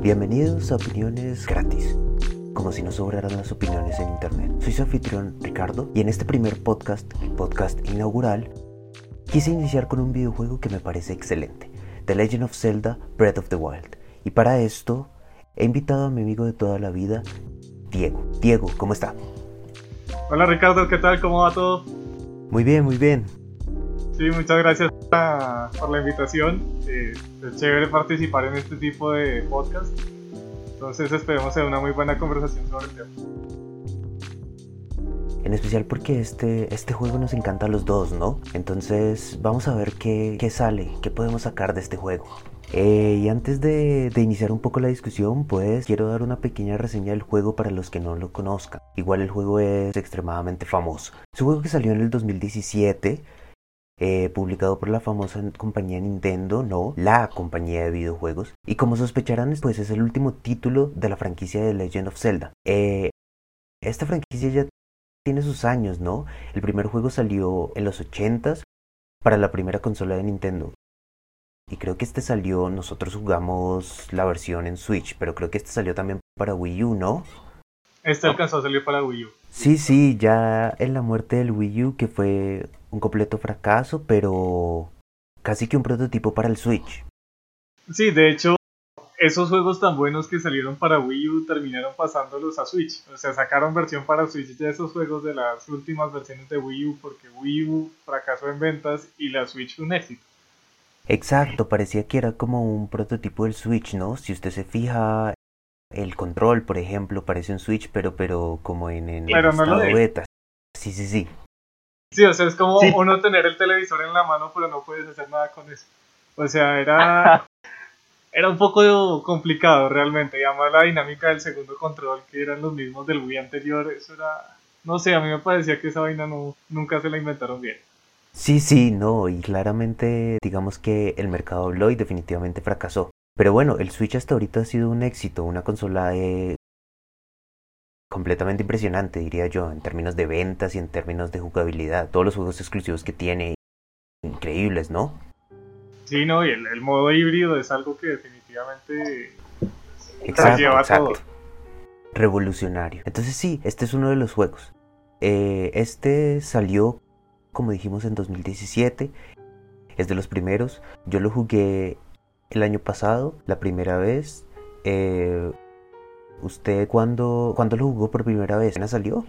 Bienvenidos a Opiniones Gratis, como si no sobraran las opiniones en Internet. Soy su anfitrión Ricardo y en este primer podcast, el podcast inaugural, quise iniciar con un videojuego que me parece excelente, The Legend of Zelda Breath of the Wild. Y para esto he invitado a mi amigo de toda la vida, Diego. Diego, ¿cómo está? Hola Ricardo, ¿qué tal? ¿Cómo va todo? Muy bien, muy bien. Sí, muchas gracias por la invitación. Eh, es chévere participar en este tipo de podcast. Entonces esperemos tener una muy buena conversación sobre el tema. En especial porque este, este juego nos encanta a los dos, ¿no? Entonces vamos a ver qué, qué sale, qué podemos sacar de este juego. Eh, y antes de, de, iniciar un poco la discusión, pues quiero dar una pequeña reseña del juego para los que no lo conozcan. Igual el juego es extremadamente famoso. Es un juego que salió en el 2017 eh, publicado por la famosa compañía Nintendo, no, la compañía de videojuegos. Y como sospecharán, pues es el último título de la franquicia de Legend of Zelda. Eh, esta franquicia ya tiene sus años, ¿no? El primer juego salió en los 80s para la primera consola de Nintendo. Y creo que este salió, nosotros jugamos la versión en Switch, pero creo que este salió también para Wii U, ¿no? Este alcanzó a salir para Wii U. Sí, sí, ya en la muerte del Wii U, que fue un completo fracaso, pero casi que un prototipo para el Switch. Sí, de hecho, esos juegos tan buenos que salieron para Wii U terminaron pasándolos a Switch. O sea, sacaron versión para Switch de esos juegos de las últimas versiones de Wii U porque Wii U fracasó en ventas y la Switch fue un éxito. Exacto, parecía que era como un prototipo del Switch, ¿no? Si usted se fija, el control, por ejemplo, parece un Switch, pero, pero como en, en pero no estado lo beta. Sí, sí, sí. Sí, o sea, es como sí. uno tener el televisor en la mano, pero no puedes hacer nada con eso. O sea, era, era un poco complicado realmente. Y además la dinámica del segundo control, que eran los mismos del Wii anterior, eso era... No sé, a mí me parecía que esa vaina no, nunca se la inventaron bien. Sí, sí, no, y claramente digamos que el mercado habló y definitivamente fracasó. Pero bueno, el Switch hasta ahorita ha sido un éxito, una consola eh, completamente impresionante, diría yo, en términos de ventas y en términos de jugabilidad. Todos los juegos exclusivos que tiene, increíbles, ¿no? Sí, no, y el, el modo híbrido es algo que definitivamente exacto, se lleva exacto. todo. Revolucionario. Entonces sí, este es uno de los juegos. Eh, este salió, como dijimos, en 2017. Es de los primeros. Yo lo jugué el año pasado, la primera vez. Eh, ¿Usted cuándo, cuándo lo jugó por primera vez? ¿Apenas salió?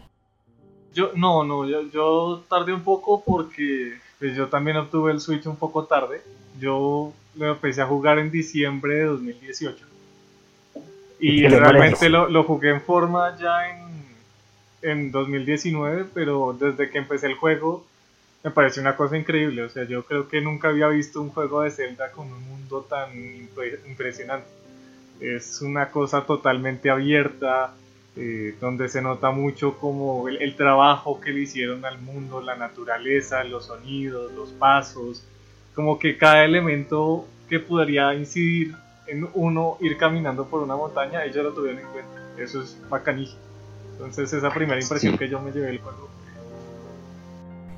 Yo, no, no, yo, yo tardé un poco porque pues, yo también obtuve el Switch un poco tarde. Yo lo empecé a jugar en diciembre de 2018. Y realmente lo, lo, jugué en forma ya en, en 2019, pero desde que empecé el juego me pareció una cosa increíble. O sea, yo creo que nunca había visto un juego de Zelda con un mundo tan impre impresionante. Es una cosa totalmente abierta, eh, donde se nota mucho como el, el, trabajo que le hicieron al mundo, la naturaleza, los sonidos, los pasos, como que cada elemento que podría incidir en uno ir caminando por una montaña, ellos lo tuvieron en cuenta. Eso es bacanísimo. Entonces esa primera impresión sí. que yo me llevé del juego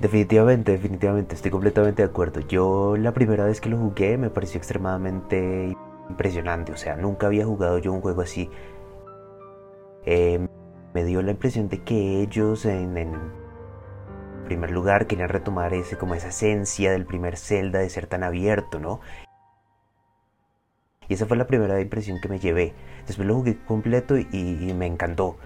Definitivamente, definitivamente, estoy completamente de acuerdo. Yo la primera vez que lo jugué me pareció extremadamente impresionante, o sea, nunca había jugado yo un juego así. Eh, me dio la impresión de que ellos en, primer lugar querían retomar ese como esa esencia del primer Zelda de ser tan abierto, ¿no? Y esa fue la primera impresión que me llevé. Después lo jugué completo y me encantó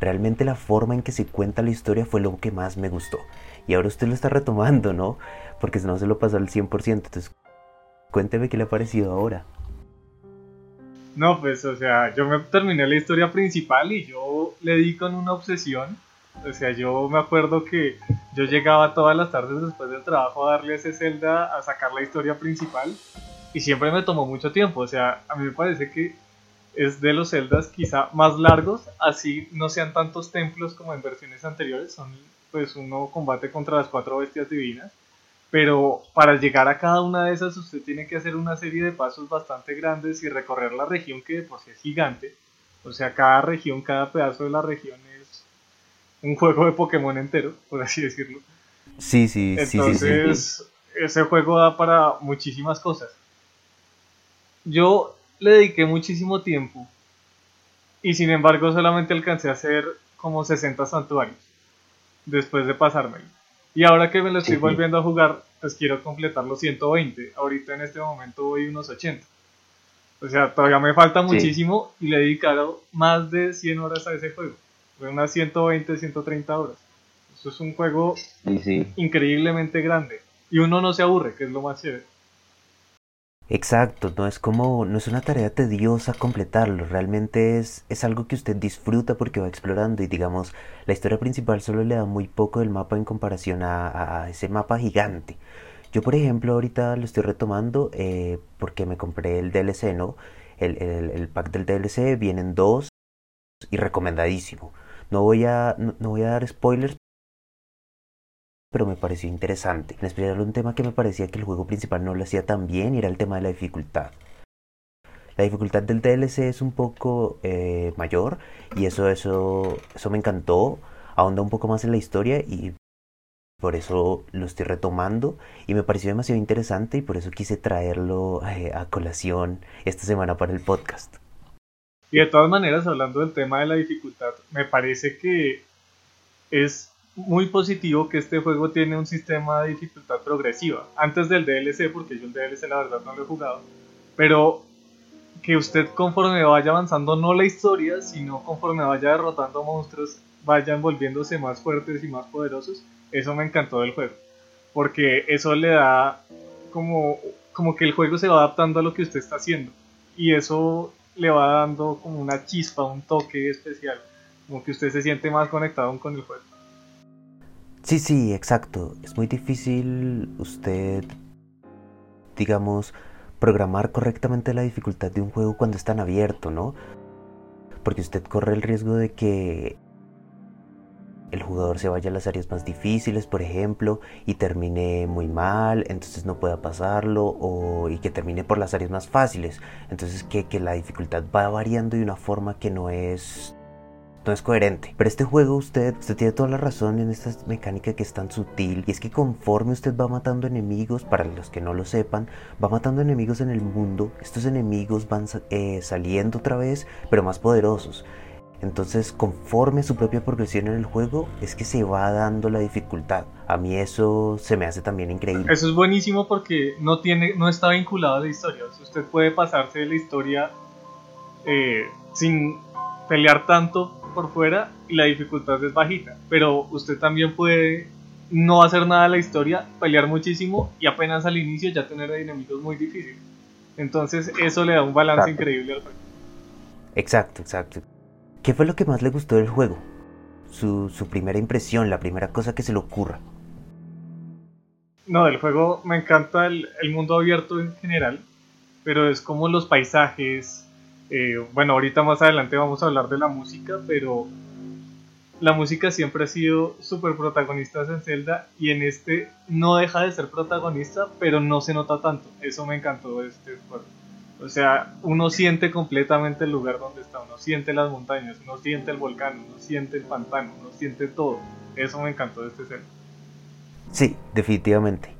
realmente la forma en que se cuenta la historia fue lo que más me gustó. Y ahora usted lo está retomando, ¿no? Porque no se lo pasó al 100%. Entonces, cuénteme qué le ha parecido ahora. No, pues, o sea, yo me terminé la historia principal y yo le di con una obsesión. O sea, yo me acuerdo que yo llegaba todas las tardes después del trabajo a darle ese Zelda a sacar la historia principal y siempre me tomó mucho tiempo. O sea, a mí me parece que es de los celdas quizá más largos, así no sean tantos templos como en versiones anteriores, son pues uno combate contra las cuatro bestias divinas, pero para llegar a cada una de esas usted tiene que hacer una serie de pasos bastante grandes y recorrer la región que de por sí es gigante, o sea, cada región, cada pedazo de la región es un juego de Pokémon entero, por así decirlo. Sí, sí, Entonces, sí, sí, sí. ese juego da para muchísimas cosas. yo le dediqué muchísimo tiempo y sin embargo solamente alcancé a hacer como 60 santuarios después de pasármelo. Y ahora que me lo estoy volviendo a jugar, pues quiero completar los 120. Ahorita en este momento voy unos 80. O sea, todavía me falta muchísimo y le he dedicado más de 100 horas a ese juego. Unas 120, 130 horas. Eso es un juego increíblemente grande. Y uno no se aburre, que es lo más chévere. Exacto, no es como, no es una tarea tediosa completarlo, realmente es, es algo que usted disfruta porque va explorando y digamos, la historia principal solo le da muy poco del mapa en comparación a, ese mapa gigante. Yo por ejemplo ahorita lo estoy retomando eh, porque me compré el DLC, ¿no? El, el, pack del DLC, vienen dos y recomendadísimo. No voy a, no voy a dar spoilers pero me pareció interesante. En especial un tema que me parecía que el juego principal no lo hacía tan bien y era el tema de la dificultad. La dificultad del DLC es un poco eh, mayor y eso, eso, eso me encantó. Ahonda un poco más en la historia y por eso lo estoy retomando y me pareció demasiado interesante y por eso quise traerlo eh, a colación esta semana para el podcast. Y de todas maneras, hablando del tema de la dificultad, me parece que es muy positivo que este juego tiene un sistema de dificultad progresiva. Antes del DLC, porque yo el DLC la verdad no lo he jugado, pero que usted conforme vaya avanzando no la historia, sino conforme vaya derrotando monstruos, vayan volviéndose más fuertes y más poderosos. Eso me encantó del juego, porque eso le da como, como que el juego se va adaptando a lo que usted está haciendo y eso le va dando como una chispa, un toque especial, como que usted se siente más conectado con el juego. Sí, sí, exacto. Es muy difícil usted, digamos, programar correctamente la dificultad de un juego cuando es tan abierto, ¿no? Porque usted corre el riesgo de que el jugador se vaya a las áreas más difíciles, por ejemplo, y termine muy mal, entonces no pueda pasarlo, o y que termine por las áreas más fáciles. Entonces que, que la dificultad va variando de una forma que no es no es coherente. Pero este juego usted, usted tiene toda la razón en esta mecánica que es tan sutil. Y es que conforme usted va matando enemigos, para los que no lo sepan, va matando enemigos en el mundo. Estos enemigos van eh, saliendo otra vez, pero más poderosos. Entonces, conforme su propia progresión en el juego, es que se va dando la dificultad. A mí eso se me hace también increíble. Eso es buenísimo porque no tiene, no está vinculado a la historia. usted puede pasarse de la historia eh, sin pelear tanto por fuera y la dificultad es bajita. Pero usted también puede no hacer nada de la historia, pelear muchísimo y apenas al inicio ya tener enemigos muy difíciles. Entonces eso le da un balance increíble al juego. Exacto, exacto. ¿Qué fue lo que más le gustó del juego? Su, su primera impresión, la primera cosa que se le ocurra. No, del juego me encanta el, el mundo abierto en general, pero es como los paisajes, eh, bueno, ahorita más adelante vamos a hablar de la música, pero la música siempre ha sido súper protagonista en Zelda y en este no deja de ser protagonista, pero no se nota tanto. Eso me encantó de este juego. O sea, uno siente completamente el lugar donde está, uno siente las montañas, uno siente el volcán, uno siente el pantano, uno siente todo. Eso me encantó de este Zelda. Sí, definitivamente.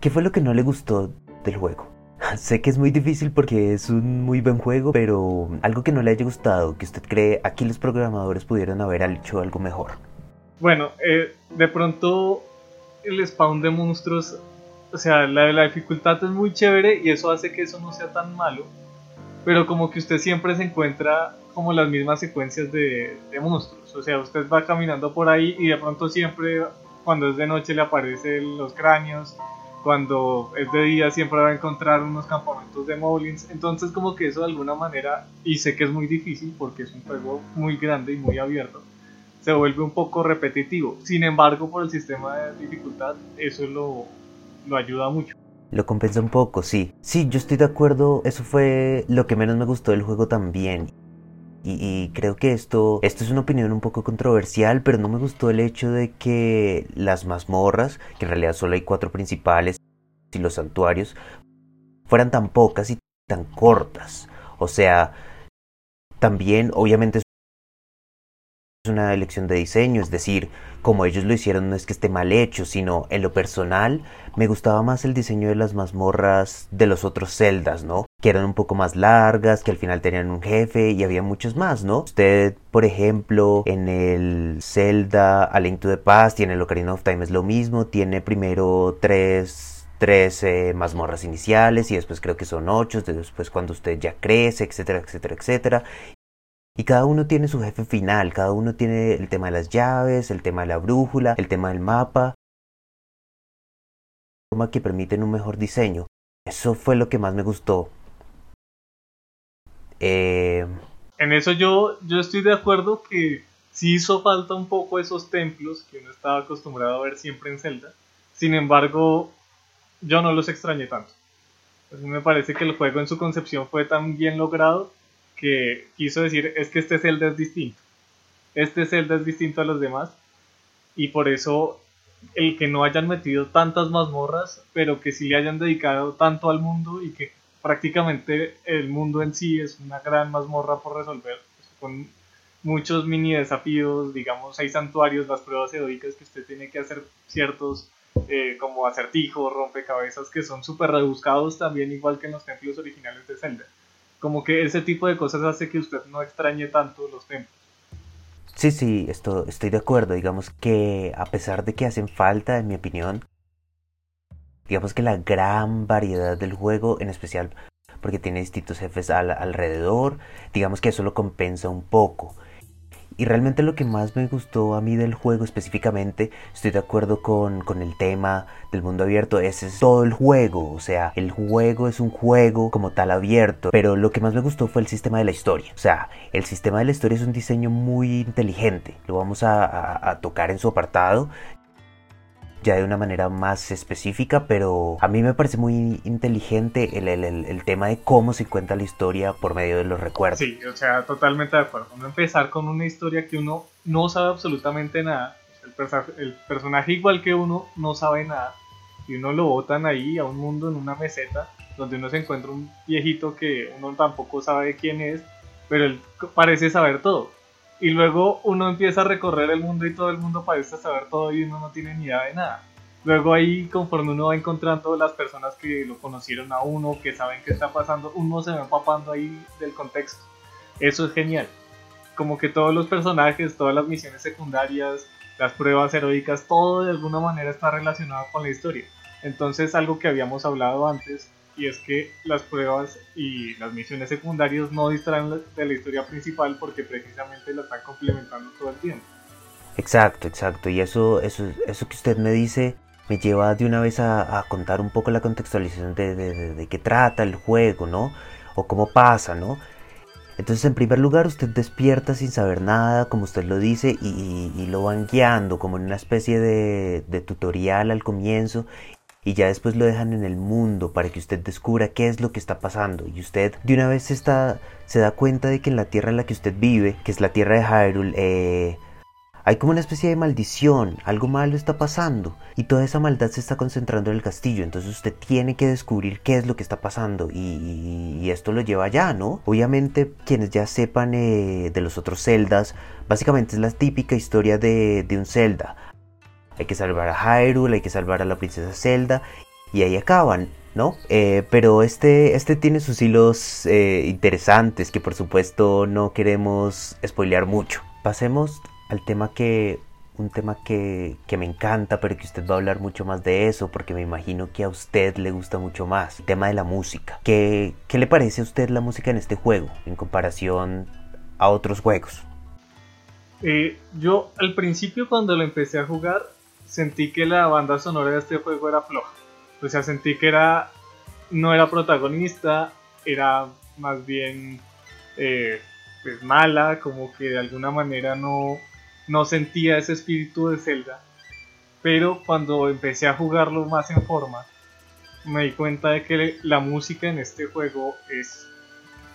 ¿Qué fue lo que no le gustó del juego? Sé que es muy difícil porque es un muy buen juego, pero algo que no le haya gustado, que usted cree aquí los programadores pudieron haber hecho algo mejor. Bueno, eh, de pronto el spawn de monstruos, o sea, la, la dificultad es muy chévere y eso hace que eso no sea tan malo, pero como que usted siempre se encuentra como las mismas secuencias de, de monstruos, o sea, usted va caminando por ahí y de pronto siempre cuando es de noche le aparecen los cráneos, cuando es de día siempre va a encontrar unos campamentos de moblins. Entonces como que eso de alguna manera, y sé que es muy difícil porque es un juego muy grande y muy abierto, se vuelve un poco repetitivo. Sin embargo, por el sistema de dificultad, eso lo, lo ayuda mucho. Lo compensa un poco, sí. Sí, yo estoy de acuerdo. Eso fue lo que menos me gustó del juego también. Y, y, creo que esto, esto es una opinión un poco controversial, pero no me gustó el hecho de que las mazmorras, que en realidad solo hay cuatro principales, y los santuarios, fueran tan pocas y tan cortas. O sea, también obviamente es una elección de diseño, es decir, como ellos lo hicieron no es que esté mal hecho, sino en lo personal me gustaba más el diseño de las mazmorras de los otros celdas, ¿no? Que eran un poco más largas, que al final tenían un jefe y había muchos más, ¿no? Usted, por ejemplo, en el Zelda A Link to the Past y en el Ocarina of Time es lo mismo, tiene primero tres tres eh, mazmorras iniciales y después creo que son ocho, después cuando usted ya crece, etcétera, etcétera, etcétera. Y cada uno tiene su jefe final, cada uno tiene el tema de las llaves, el tema de la brújula, el tema del mapa, que permiten un mejor diseño. Eso fue lo que más me gustó. Eh, en eso yo, yo estoy de acuerdo que sí hizo falta un poco esos templos que uno estaba acostumbrado a ver siempre en Zelda. Sin embargo, yo no los extrañé tanto. Me parece que el juego en su concepción fue tan bien logrado que quiso decir es que este Zelda es distinto. Este Zelda es distinto a los demás y por eso el que no hayan metido tantas mazmorras, pero que sí le hayan dedicado tanto al mundo y que prácticamente el mundo en sí es una gran mazmorra por resolver, con muchos mini desafíos, digamos, hay santuarios, las pruebas heroicas que usted tiene que hacer ciertos eh, como acertijos, rompecabezas que son súper rebuscados también, igual que en los templos originales de Zelda. Como que ese tipo de cosas hace que usted no extrañe tanto los templos. Sí, sí, esto, estoy de acuerdo. Digamos que a pesar de que hacen falta, en mi opinión, digamos que la gran variedad del juego, en especial porque tiene distintos jefes alrededor, digamos que eso lo compensa un poco. Y realmente lo que más me gustó a mí del juego específicamente, estoy de acuerdo con, con, el tema del mundo abierto, ese es todo el juego, o sea, el juego es un juego como tal abierto, pero lo que más me gustó fue el sistema de la historia, o sea, el sistema de la historia es un diseño muy inteligente, lo vamos a, a tocar en su apartado, ya de una manera más específica, pero a mí me parece muy inteligente el, el, el, tema de cómo se cuenta la historia por medio de los recuerdos. Sí, o sea, totalmente de acuerdo. Uno empezar con una historia que uno no sabe absolutamente nada, el, el personaje igual que uno no sabe nada, y uno lo botan ahí a un mundo en una meseta donde uno se encuentra un viejito que uno tampoco sabe quién es, pero él parece saber todo y luego uno empieza a recorrer el mundo y todo el mundo parece saber todo y uno no tiene ni idea de nada. Luego ahí, conforme uno va encontrando las personas que lo conocieron a uno, que saben qué está pasando, uno se va empapando ahí del contexto. Eso es genial. Como que todos los personajes, todas las misiones secundarias, las pruebas heroicas, todo de alguna manera está relacionado con la historia. Entonces algo que habíamos hablado antes y es que las pruebas y las misiones secundarias no distraen de la historia principal porque precisamente la están complementando todo el tiempo. Exacto, exacto. Y eso, eso, eso que usted me dice me lleva de una vez a, contar un poco la contextualización de, de, qué trata el juego, ¿no? O cómo pasa, ¿no? Entonces, en primer lugar, usted despierta sin saber nada, como usted lo dice, y, y lo van guiando como en una especie de, de tutorial al comienzo, y ya después lo dejan en el mundo para que usted descubra qué es lo que está pasando. Y usted de una vez está, se da cuenta de que en la tierra en la que usted vive, que es la tierra de Hyrule, eh, hay como una especie de maldición, algo malo está pasando y toda esa maldad se está concentrando en el castillo, entonces usted tiene que descubrir qué es lo que está pasando y, esto lo lleva allá, ¿no? Obviamente quienes ya sepan eh, de los otros celdas, básicamente es la típica historia de, de un celda hay que salvar a Hyrule, hay que salvar a la princesa Zelda y ahí acaban, ¿no? Eh, pero este, este tiene sus hilos eh, interesantes que por supuesto no queremos spoilear mucho. Pasemos al tema que un tema que, que, me encanta, pero que usted va a hablar mucho más de eso, porque me imagino que a usted le gusta mucho más, el tema de la música. ¿Qué, qué le parece a usted la música en este juego en comparación a otros juegos? Eh, yo al principio cuando lo empecé a jugar sentí que la banda sonora de este juego era floja. O sea, sentí que era no era protagonista, era más bien eh, pues mala, como que de alguna manera no, no sentía ese espíritu de Zelda. Pero cuando empecé a jugarlo más en forma, me di cuenta de que la música en este juego es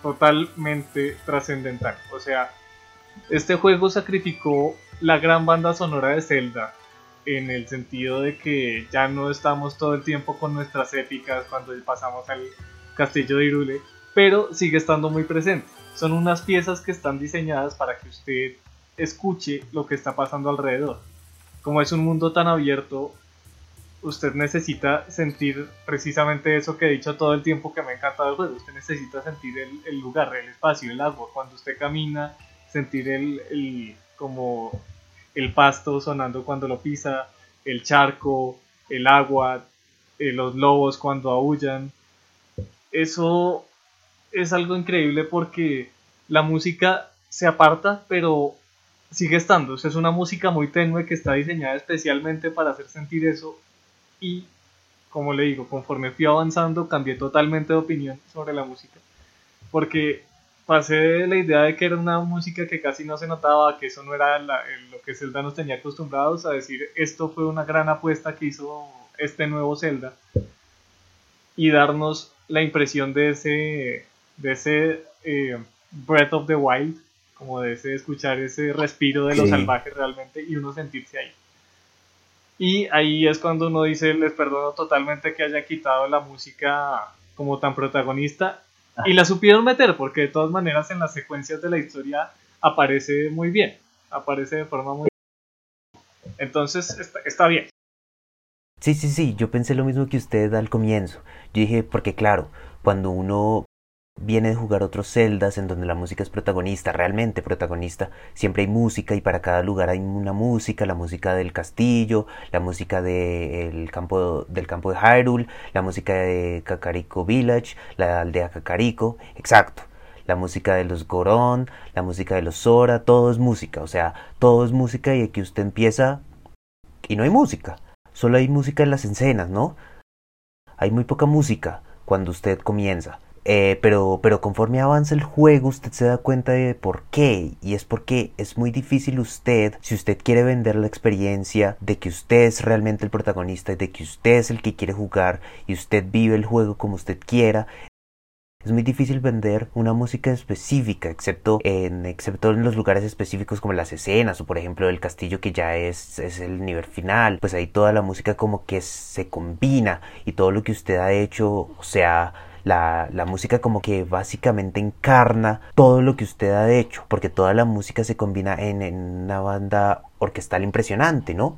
totalmente trascendental. O sea, este juego sacrificó la gran banda sonora de Zelda en el sentido de que ya no estamos todo el tiempo con nuestras épicas cuando pasamos al castillo de Irule, pero sigue estando muy presente. Son unas piezas que están diseñadas para que usted escuche lo que está pasando alrededor. Como es un mundo tan abierto, usted necesita sentir precisamente eso que he dicho todo el tiempo que me ha encantado el juego. Usted necesita sentir el, el lugar, el espacio, el agua. Cuando usted camina, sentir el, el, como el pasto sonando cuando lo pisa, el charco, el agua, eh, los lobos cuando aullan. Eso es algo increíble porque la música se aparta, pero sigue estando. es una música muy tenue que está diseñada especialmente para hacer sentir eso. Y, como le digo, conforme fui avanzando, cambié totalmente de opinión sobre la música. Porque pasé de la idea de que era una música que casi no se notaba, que eso no era lo que Zelda nos tenía acostumbrados, a decir, esto fue una gran apuesta que hizo este nuevo Zelda. Y darnos la impresión de ese, de ese eh, Breath of the Wild, como de ese escuchar ese respiro de los salvajes realmente y uno sentirse ahí. Y ahí es cuando uno dice, les perdono totalmente que haya quitado la música como tan protagonista y la supieron meter porque de todas maneras en las secuencias de la historia aparece muy bien, aparece de forma muy... Entonces está, está bien. Sí, sí, sí, yo pensé lo mismo que usted al comienzo. Yo dije, porque claro, cuando uno viene de jugar otros celdas en donde la música es protagonista, realmente protagonista. Siempre hay música y para cada lugar hay una música, la música del castillo, la música del campo, del campo de Hyrule, la música de Kakariko Village, la aldea Kakariko, exacto. La música de los Goron, la música de los Sora, todo es música, o sea, todo es música y aquí usted empieza y no hay música, solo hay música en las escenas, ¿no? Hay muy poca música cuando usted comienza eh, pero, pero conforme avanza el juego usted se da cuenta de por qué y es porque es muy difícil usted, si usted quiere vender la experiencia de que usted es realmente el protagonista y de que usted es el que quiere jugar y usted vive el juego como usted quiera, es muy difícil vender una música específica, excepto en, excepto en los lugares específicos como las escenas o por ejemplo el castillo que ya es, es el nivel final. Pues ahí toda la música como que se combina y todo lo que usted ha hecho, o sea, la, la, música como que básicamente encarna todo lo que usted ha hecho, porque toda la música se combina en, en una banda orquestal impresionante, ¿no?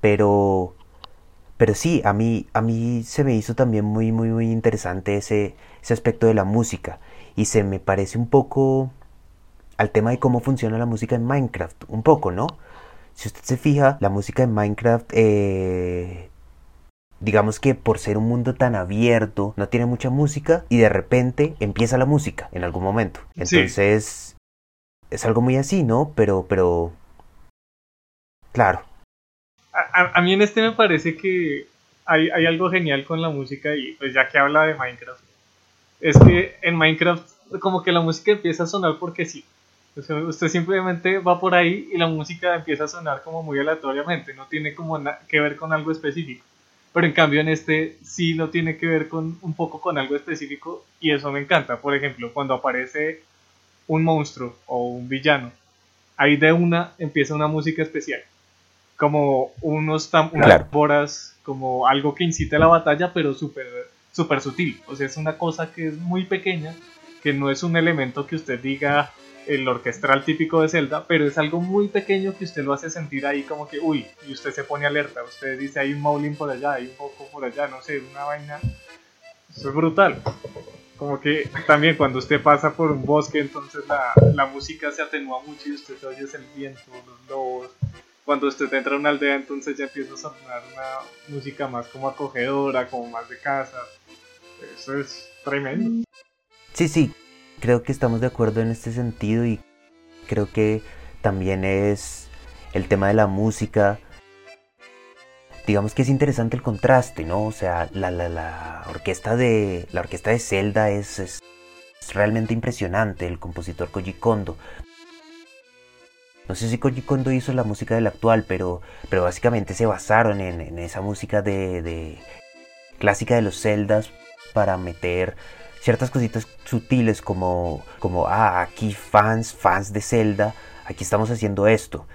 Pero, pero sí, a mí, a mí se me hizo también muy, muy, muy interesante ese, ese aspecto de la música y se me parece un poco al tema de cómo funciona la música en Minecraft, un poco, ¿no? Si usted se fija, la música en Minecraft eh, digamos que por ser un mundo tan abierto, no tiene mucha música y de repente empieza la música en algún momento. Entonces, es algo muy así, ¿no? Pero, pero, claro. A, mí en este me parece que hay, hay, algo genial con la música y pues ya que habla de Minecraft, es que en Minecraft como que la música empieza a sonar porque sí. usted simplemente va por ahí y la música empieza a sonar como muy aleatoriamente, no tiene como que ver con algo específico. Pero en cambio en este sí no tiene que ver con un poco con algo específico y eso me encanta. Por ejemplo, cuando aparece un monstruo o un villano, ahí de una empieza una música especial. Como unos unas como algo que incite a la batalla, pero súper super sutil. O sea, es una cosa que es muy pequeña, que no es un elemento que usted diga, el orquestral típico de Zelda, pero es algo muy pequeño que usted lo hace sentir ahí como que, uy, y usted se pone alerta, usted dice, hay un Maulin por allá, hay un poco por allá, no sé, una vaina. Eso es brutal. Como que también cuando usted pasa por un bosque, entonces la, la música se atenúa mucho y usted oye el viento, los lobos. Cuando usted entra a una aldea, entonces ya empieza a sonar una música más como acogedora, como más de casa. Eso es tremendo. Sí, sí, creo que estamos de acuerdo en este sentido y creo que también es el tema de la música. Digamos que es interesante el contraste, ¿no? O sea, la, la, la orquesta de la orquesta de Zelda es, es, realmente impresionante, el compositor Koji Kondo. No sé si Koji Kondo hizo la música del actual, pero, pero básicamente se basaron en, en esa música de, de clásica de los Zeldas para meter ciertas cositas sutiles como, como, ah, aquí fans, fans de Zelda, aquí estamos haciendo esto.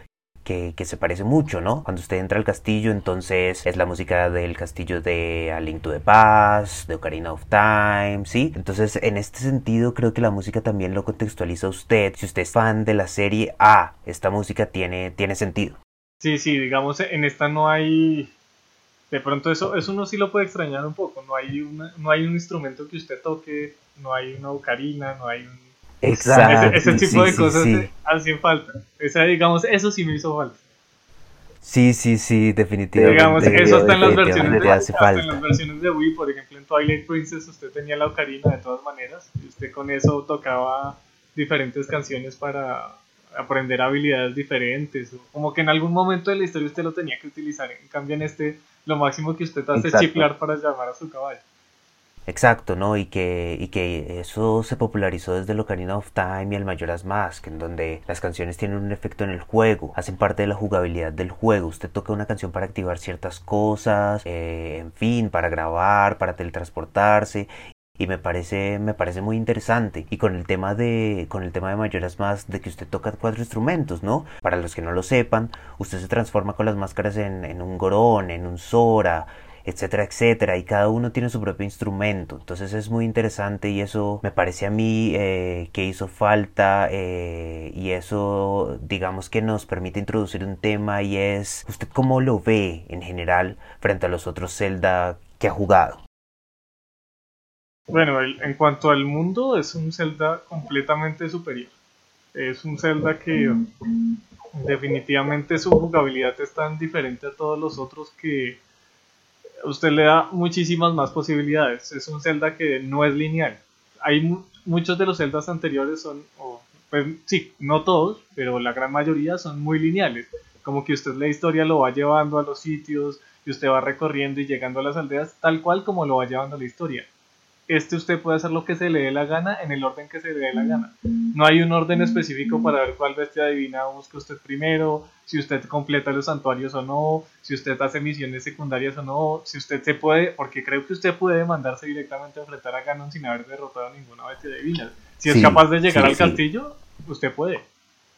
Que, que, se parece mucho, ¿no? Cuando usted entra al castillo, entonces es la música del castillo de A Link to the Past, de Ocarina of Time, ¿sí? Entonces, en este sentido, creo que la música también lo contextualiza a usted. Si usted es fan de la serie, ah, esta música tiene, tiene sentido. Sí, sí, digamos, en esta no hay de pronto eso, eso uno sí lo puede extrañar un poco. No hay, una, no hay un instrumento que usted toque, no hay una ocarina, no hay un... Exacto. Ese, tipo de cosas hacen falta. Esa, digamos, eso sí me hizo falta. Sí, sí, sí, definitivamente. Digamos, eso está en las versiones de, hace falta. en las versiones de Wii, por ejemplo, en Twilight Princess usted tenía la ocarina de todas maneras y usted con eso tocaba diferentes canciones para aprender habilidades diferentes. Como que en algún momento de la historia usted lo tenía que utilizar. En cambio, en este, lo máximo que usted hace es chiflar para llamar a su caballo. Exacto, ¿no? Y que, y que eso se popularizó desde el Ocarina of Time y el Majora's Mask, en donde las canciones tienen un efecto en el juego, hacen parte de la jugabilidad del juego. Usted toca una canción para activar ciertas cosas, eh, en fin, para grabar, para teletransportarse, y me parece me parece muy interesante y con el tema de con el tema de Majora's Mask de que usted toca cuatro instrumentos no para los que no lo sepan usted se transforma con las máscaras en, en un Gorón en un Sora etcétera, etcétera, y cada uno tiene su propio instrumento. Entonces es muy interesante y eso me parece a mí eh, que hizo falta eh, y eso digamos que nos permite introducir un tema y es usted cómo lo ve en general frente a los otros Zelda que ha jugado. Bueno, en cuanto al mundo es un Zelda completamente superior. Es un Zelda que definitivamente su jugabilidad es tan diferente a todos los otros que usted le da muchísimas más posibilidades. Es un Zelda que no es lineal. Hay muchos de los Zeldas anteriores son, pues sí, no todos, pero la gran mayoría son muy lineales. Como que usted la historia lo va llevando a los sitios y usted va recorriendo y llegando a las aldeas tal cual como lo va llevando la historia este usted puede hacer lo que se le dé la gana en el orden que se le dé la gana. No hay un orden específico para ver cuál bestia divina busca usted primero, si usted completa los santuarios o no, si usted hace misiones secundarias o no, si usted se puede, porque creo que usted puede mandarse directamente a enfrentar a Ganon sin haber derrotado a ninguna bestia divina. Si es capaz de llegar al castillo, usted puede.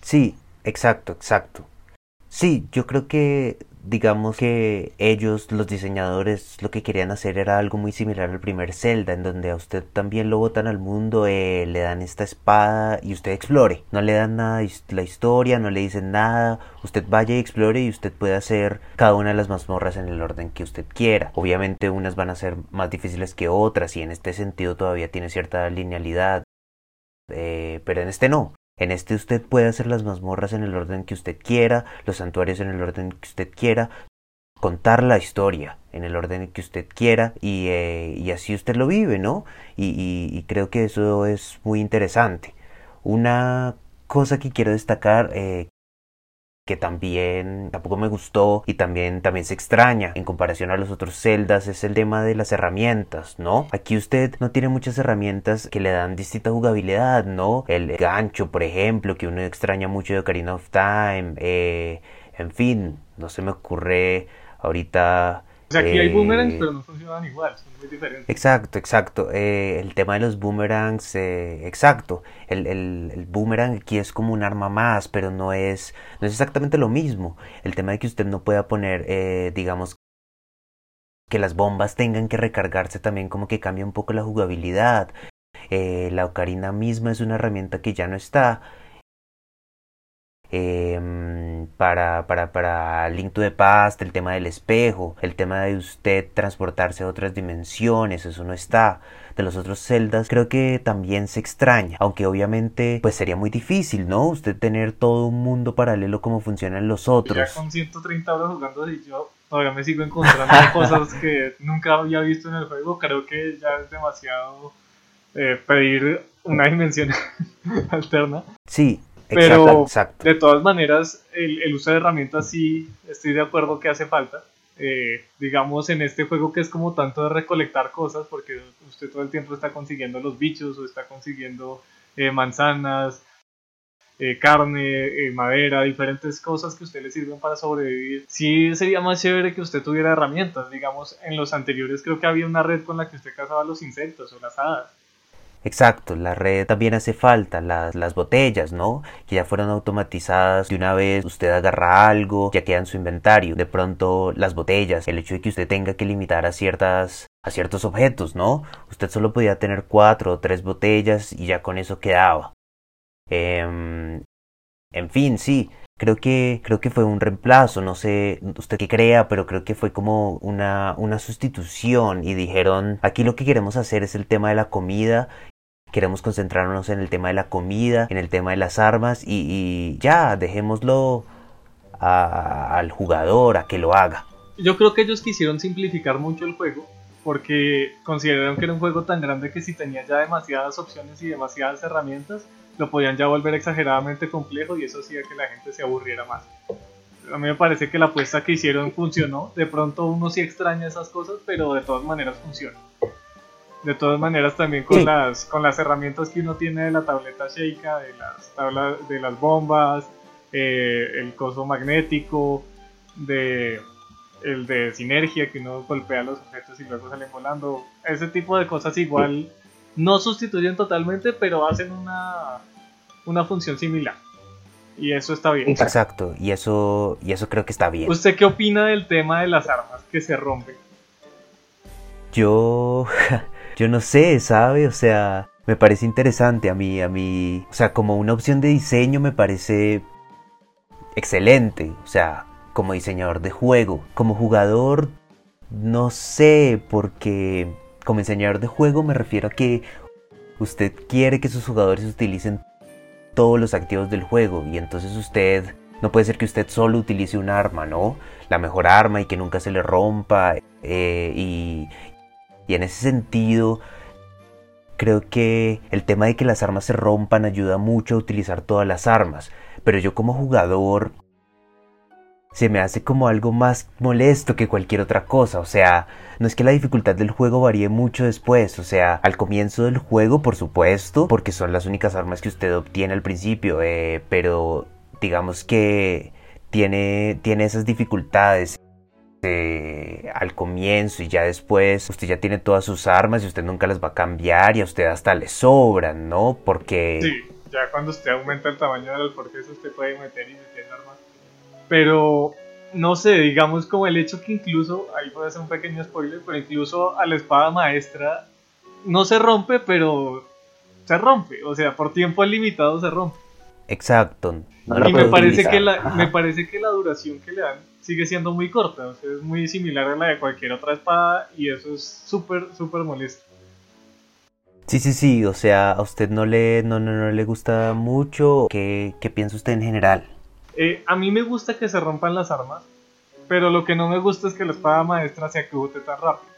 Sí, exacto, exacto. Sí, yo creo que digamos que ellos, los diseñadores, lo que querían hacer era algo muy similar al primer Zelda, en donde a usted también lo botan al mundo, eh, le dan esta espada y usted explore. No le dan nada la historia, no le dicen nada, usted vaya y explore y usted puede hacer cada una de las mazmorras en el orden que usted quiera. Obviamente unas van a ser más difíciles que otras y en este sentido todavía tiene cierta linealidad. Eh, pero en este no. En este usted puede hacer las mazmorras en el orden que usted quiera, los santuarios en el orden que usted quiera, contar la historia en el orden que usted quiera y, eh, y así usted lo vive, ¿no? Y, y, creo que eso es muy interesante. Una cosa que quiero destacar eh, que también tampoco me gustó y también también se extraña en comparación a los otros celdas es el tema de las herramientas, ¿no? Aquí usted no tiene muchas herramientas que le dan distinta jugabilidad, ¿no? El gancho, por ejemplo, que uno extraña mucho de Ocarina of Time, eh, en fin, no se me ocurre ahorita o sea, aquí hay boomerangs, pero no funcionan igual, son muy diferentes. Exacto, exacto. Eh, el tema de los boomerangs, eh, exacto. El, el, el, boomerang aquí es como un arma más, pero no es, no es exactamente lo mismo. El tema de que usted no pueda poner, eh, digamos, que las bombas tengan que recargarse también como que cambia un poco la jugabilidad. la ocarina misma es una herramienta que ya no está. Em, para, para, para Link to the Past, el tema del espejo, el tema de usted transportarse a otras dimensiones, eso no está. De los otros celdas creo que también se extraña, aunque obviamente pues sería muy difícil, ¿no? Usted tener todo un mundo paralelo como funcionan los otros. Ya con 130 horas jugando y yo todavía me sigo encontrando cosas que nunca había visto en el juego, creo que ya es demasiado eh, pedir una dimensión alterna. Sí, pero de todas maneras, el, uso de herramientas sí estoy de acuerdo que hace falta. Eh, digamos en este juego que es como tanto de recolectar cosas, porque usted todo el tiempo está consiguiendo los bichos o está consiguiendo eh, manzanas, eh, carne, madera, diferentes cosas que a usted le sirven para sobrevivir. Sí sería más chévere que usted tuviera herramientas. Digamos, en los anteriores creo que había una red con la que usted cazaba los insectos o las hadas. Exacto, la red también hace falta, las, las botellas, ¿no? Que ya fueron automatizadas, de una vez usted agarra algo, ya queda en su inventario. De pronto las botellas, el hecho de que usted tenga que limitar a ciertas a ciertos objetos, ¿no? Usted solo podía tener cuatro o tres botellas y ya con eso quedaba. Em, en fin, sí, creo que creo que fue un reemplazo no sé usted qué crea pero creo que fue como una una sustitución y dijeron aquí lo que queremos hacer es el tema de la comida queremos concentrarnos en el tema de la comida en el tema de las armas y, ya dejémoslo al jugador a que lo haga yo creo que ellos quisieron simplificar mucho el juego porque consideraron que era un juego tan grande que si tenía ya demasiadas opciones y demasiadas herramientas lo podían ya volver exageradamente complejo y eso hacía que la gente se aburriera más. A mí me parece que la apuesta que hicieron funcionó. De pronto uno sí extraña esas cosas, pero de todas maneras funciona. De todas maneras también con las con las herramientas que uno tiene de la tableta Sheikah, de las tablas de las bombas, eh, el coso magnético, de el de sinergia que uno golpea los objetos y luego salen volando. Ese tipo de cosas igual no sustituyen totalmente, pero hacen una, una función similar. Y eso está bien. Exacto, y eso, y eso creo que está bien. ¿Usted qué opina del tema de las armas que se rompen? Yo, yo no sé, ¿sabe? O sea, me parece interesante a mí, a mí, o sea, como una opción de diseño me parece excelente, o sea, como diseñador de juego, como jugador, no sé, porque como diseñador de juego me refiero a que usted quiere que sus jugadores utilicen todos los activos del juego y entonces usted no puede ser que usted solo utilice un arma, ¿no? La mejor arma y que nunca se le rompa eh, y, y en ese sentido creo que el tema de que las armas se rompan ayuda mucho a utilizar todas las armas, pero yo como jugador se me hace como algo más molesto que cualquier otra cosa. O sea, no es que la dificultad del juego varíe mucho después. O sea, al comienzo del juego, por supuesto, porque son las únicas armas que usted obtiene al principio. Eh, pero digamos que tiene, tiene esas dificultades. Eh, al comienzo y ya después usted ya tiene todas sus armas y usted nunca las va a cambiar y a usted hasta le sobran, ¿no? Porque... Sí, ya cuando usted aumenta el tamaño del alforjes usted puede meter y pero no sé, digamos como el hecho que incluso, ahí puede ser un pequeño spoiler, pero incluso a la espada maestra no se rompe, pero se rompe, o sea, por tiempo limitado se rompe. Exacto. y me parece, que la, me parece que la duración que le dan sigue siendo muy corta, o sea, es muy similar a la de cualquier otra espada y eso es súper, súper molesto. Sí, sí, sí, o sea, a usted no le, no, no, no le gusta mucho. ¿Qué, ¿Qué piensa usted en general? Eh, a mí me gusta que se rompan las armas, pero lo que no me gusta es que la espada maestra se acute tan rápido.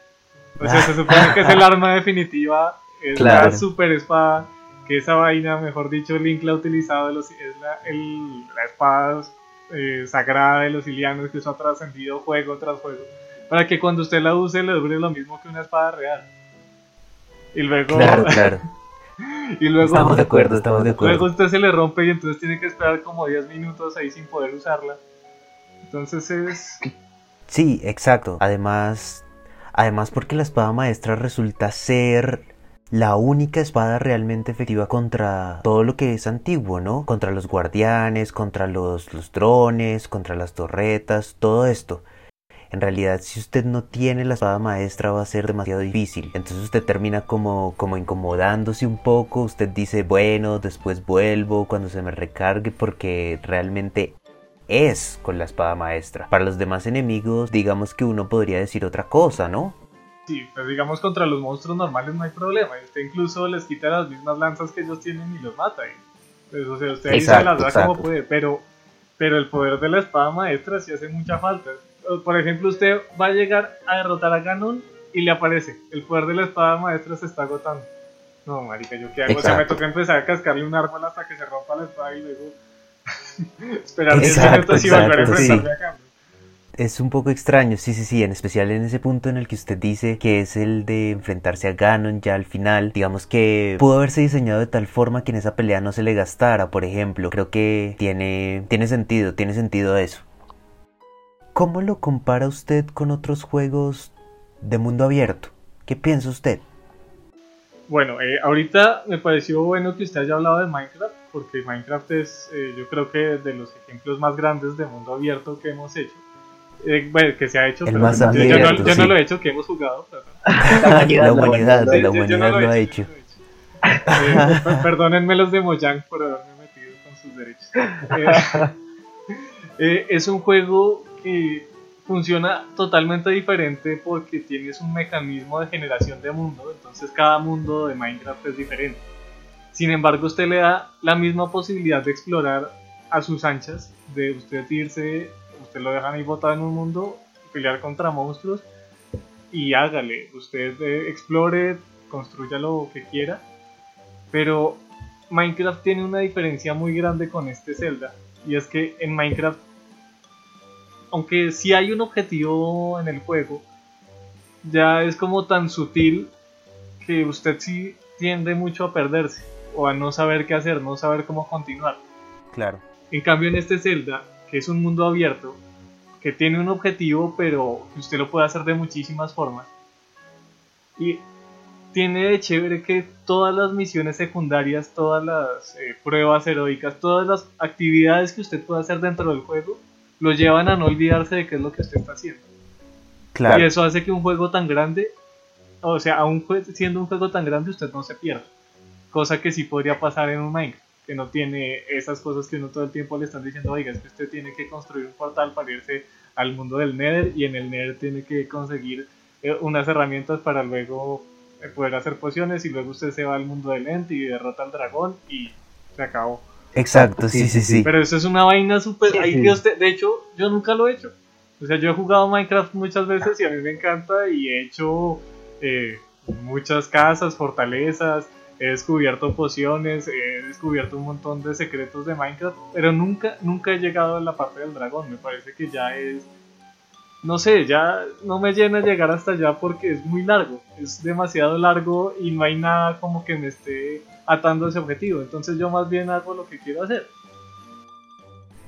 O sea, se supone que es el arma definitiva, es la super espada, que esa vaina, mejor dicho, Link la ha utilizado, es la, la espada eh, sagrada de los ilianos que eso ha trascendido juego tras juego, para que cuando usted la use le dure lo mismo que una espada real. Y luego... Claro, claro. y luego, estamos de acuerdo, estamos de acuerdo. Luego usted se le rompe y entonces tiene que esperar como 10 minutos ahí sin poder usarla. Entonces es... Sí, exacto. Además, además porque la espada maestra resulta ser la única espada realmente efectiva contra todo lo que es antiguo, ¿no? Contra los guardianes, contra los, los drones, contra las torretas, todo esto en realidad si usted no tiene la espada maestra va a ser demasiado difícil. Entonces usted termina como, como incomodándose un poco, usted dice, bueno, después vuelvo cuando se me recargue porque realmente es con la espada maestra. Para los demás enemigos, digamos que uno podría decir otra cosa, ¿no? Sí, pues digamos contra los monstruos normales no hay problema. Usted incluso les quita las mismas lanzas que ellos tienen y los mata. Pues, o sea, usted ahí se las da como puede, pero, pero el poder de la espada maestra sí hace mucha falta por ejemplo, usted va a llegar a derrotar a Ganon y le aparece, el poder de la espada maestra se está agotando. No, marica, ¿yo qué hago? O sea, me toca empezar a cascarle un árbol hasta que se rompa la espada y luego esperar 10 minutos y volver a enfrentarme a Ganon. Es un poco extraño, sí, sí, sí, en especial en ese punto en el que usted dice que es el de enfrentarse a Ganon ya al final. Digamos que pudo haberse diseñado de tal forma que en esa pelea no se le gastara, por ejemplo. Creo que tiene, tiene sentido, tiene sentido eso. ¿Cómo lo compara usted con otros juegos de mundo abierto? ¿Qué piensa usted? Bueno, eh, ahorita me pareció bueno que usted haya hablado de Minecraft, porque Minecraft es, eh, yo creo que de los ejemplos más grandes de mundo abierto que hemos hecho. Eh, bueno, que se ha hecho, El más abierto, yo, no, lo he hecho, que hemos jugado. La humanidad, la humanidad, la humanidad lo, ha hecho. perdónenme los de Mojang por haberme metido con sus derechos. Eh, es un juego que funciona totalmente diferente porque tienes un mecanismo de generación de mundo, entonces cada mundo de Minecraft es diferente. Sin embargo, usted le da la misma posibilidad de explorar a sus anchas, de usted irse, usted lo dejan ahí botado en un mundo, pelear contra monstruos y hágale, usted eh, explore, construya lo que quiera, pero Minecraft tiene una diferencia muy grande con este Zelda, y es que en Minecraft aunque sí hay un objetivo en el juego, ya es como tan sutil que usted sí tiende mucho a perderse o a no saber qué hacer, no saber cómo continuar. Claro. En cambio en este Zelda, que es un mundo abierto, que tiene un objetivo, pero que usted lo puede hacer de muchísimas formas. Y tiene de chévere que todas las misiones secundarias, todas las eh, pruebas heroicas, todas las actividades que usted puede hacer dentro del juego, lo llevan a no olvidarse de qué es lo que usted está haciendo. Claro. Y eso hace que un juego tan grande, o sea, aún siendo un juego tan grande, usted no se pierda. Cosa que sí podría pasar en un Minecraft, que no tiene esas cosas que uno todo el tiempo le están diciendo, oiga, es que usted tiene que construir un portal para irse al mundo del Nether y en el Nether tiene que conseguir eh, unas herramientas para luego eh, poder hacer pociones y luego usted se va al mundo del End y derrota al dragón y se acabó. Exacto, sí, sí, sí. Pero eso es una vaina súper... De hecho, yo nunca lo he hecho. O sea, yo he jugado Minecraft muchas veces y a mí me encanta y he hecho eh, muchas casas, fortalezas, he descubierto pociones, he descubierto un montón de secretos de Minecraft, pero nunca, nunca he llegado a la parte del dragón. Me parece que ya es... No sé, ya no me llena llegar hasta allá porque es muy largo, es demasiado largo y no hay nada como que me esté atando ese objetivo. Entonces yo más bien hago lo que quiero hacer.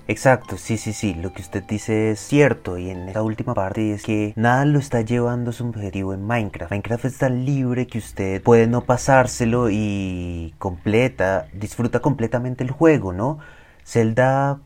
Exacto, sí, sí, sí, lo que usted dice es cierto y en esta última parte es que nada lo está llevando a su objetivo en Minecraft. Minecraft es tan libre que usted puede no pasárselo y completa, disfruta completamente el juego, ¿no? Zelda,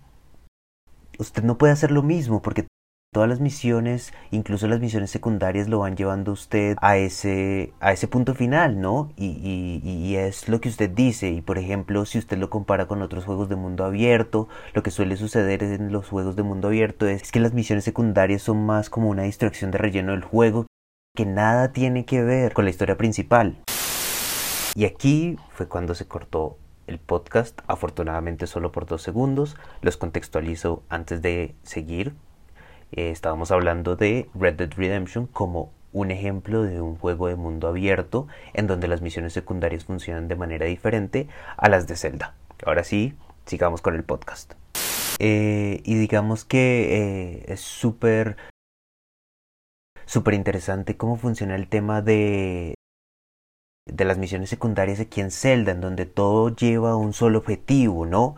usted no puede hacer lo mismo porque Todas las misiones, incluso las misiones secundarias, lo van llevando usted a ese, a ese punto final, ¿no? Y, y, es lo que usted dice. Y por ejemplo, si usted lo compara con otros juegos de mundo abierto, lo que suele suceder en los juegos de mundo abierto es que las misiones secundarias son más como una distracción de relleno del juego que nada tiene que ver con la historia principal. Y aquí fue cuando se cortó el podcast, afortunadamente solo por dos segundos. Los contextualizo antes de seguir eh, estábamos hablando de Red Dead Redemption como un ejemplo de un juego de mundo abierto en donde las misiones secundarias funcionan de manera diferente a las de Zelda. Ahora sí, sigamos con el podcast. Eh, y digamos que eh, es súper interesante cómo funciona el tema de de las misiones secundarias aquí en Zelda, en donde todo lleva a un solo objetivo, ¿no?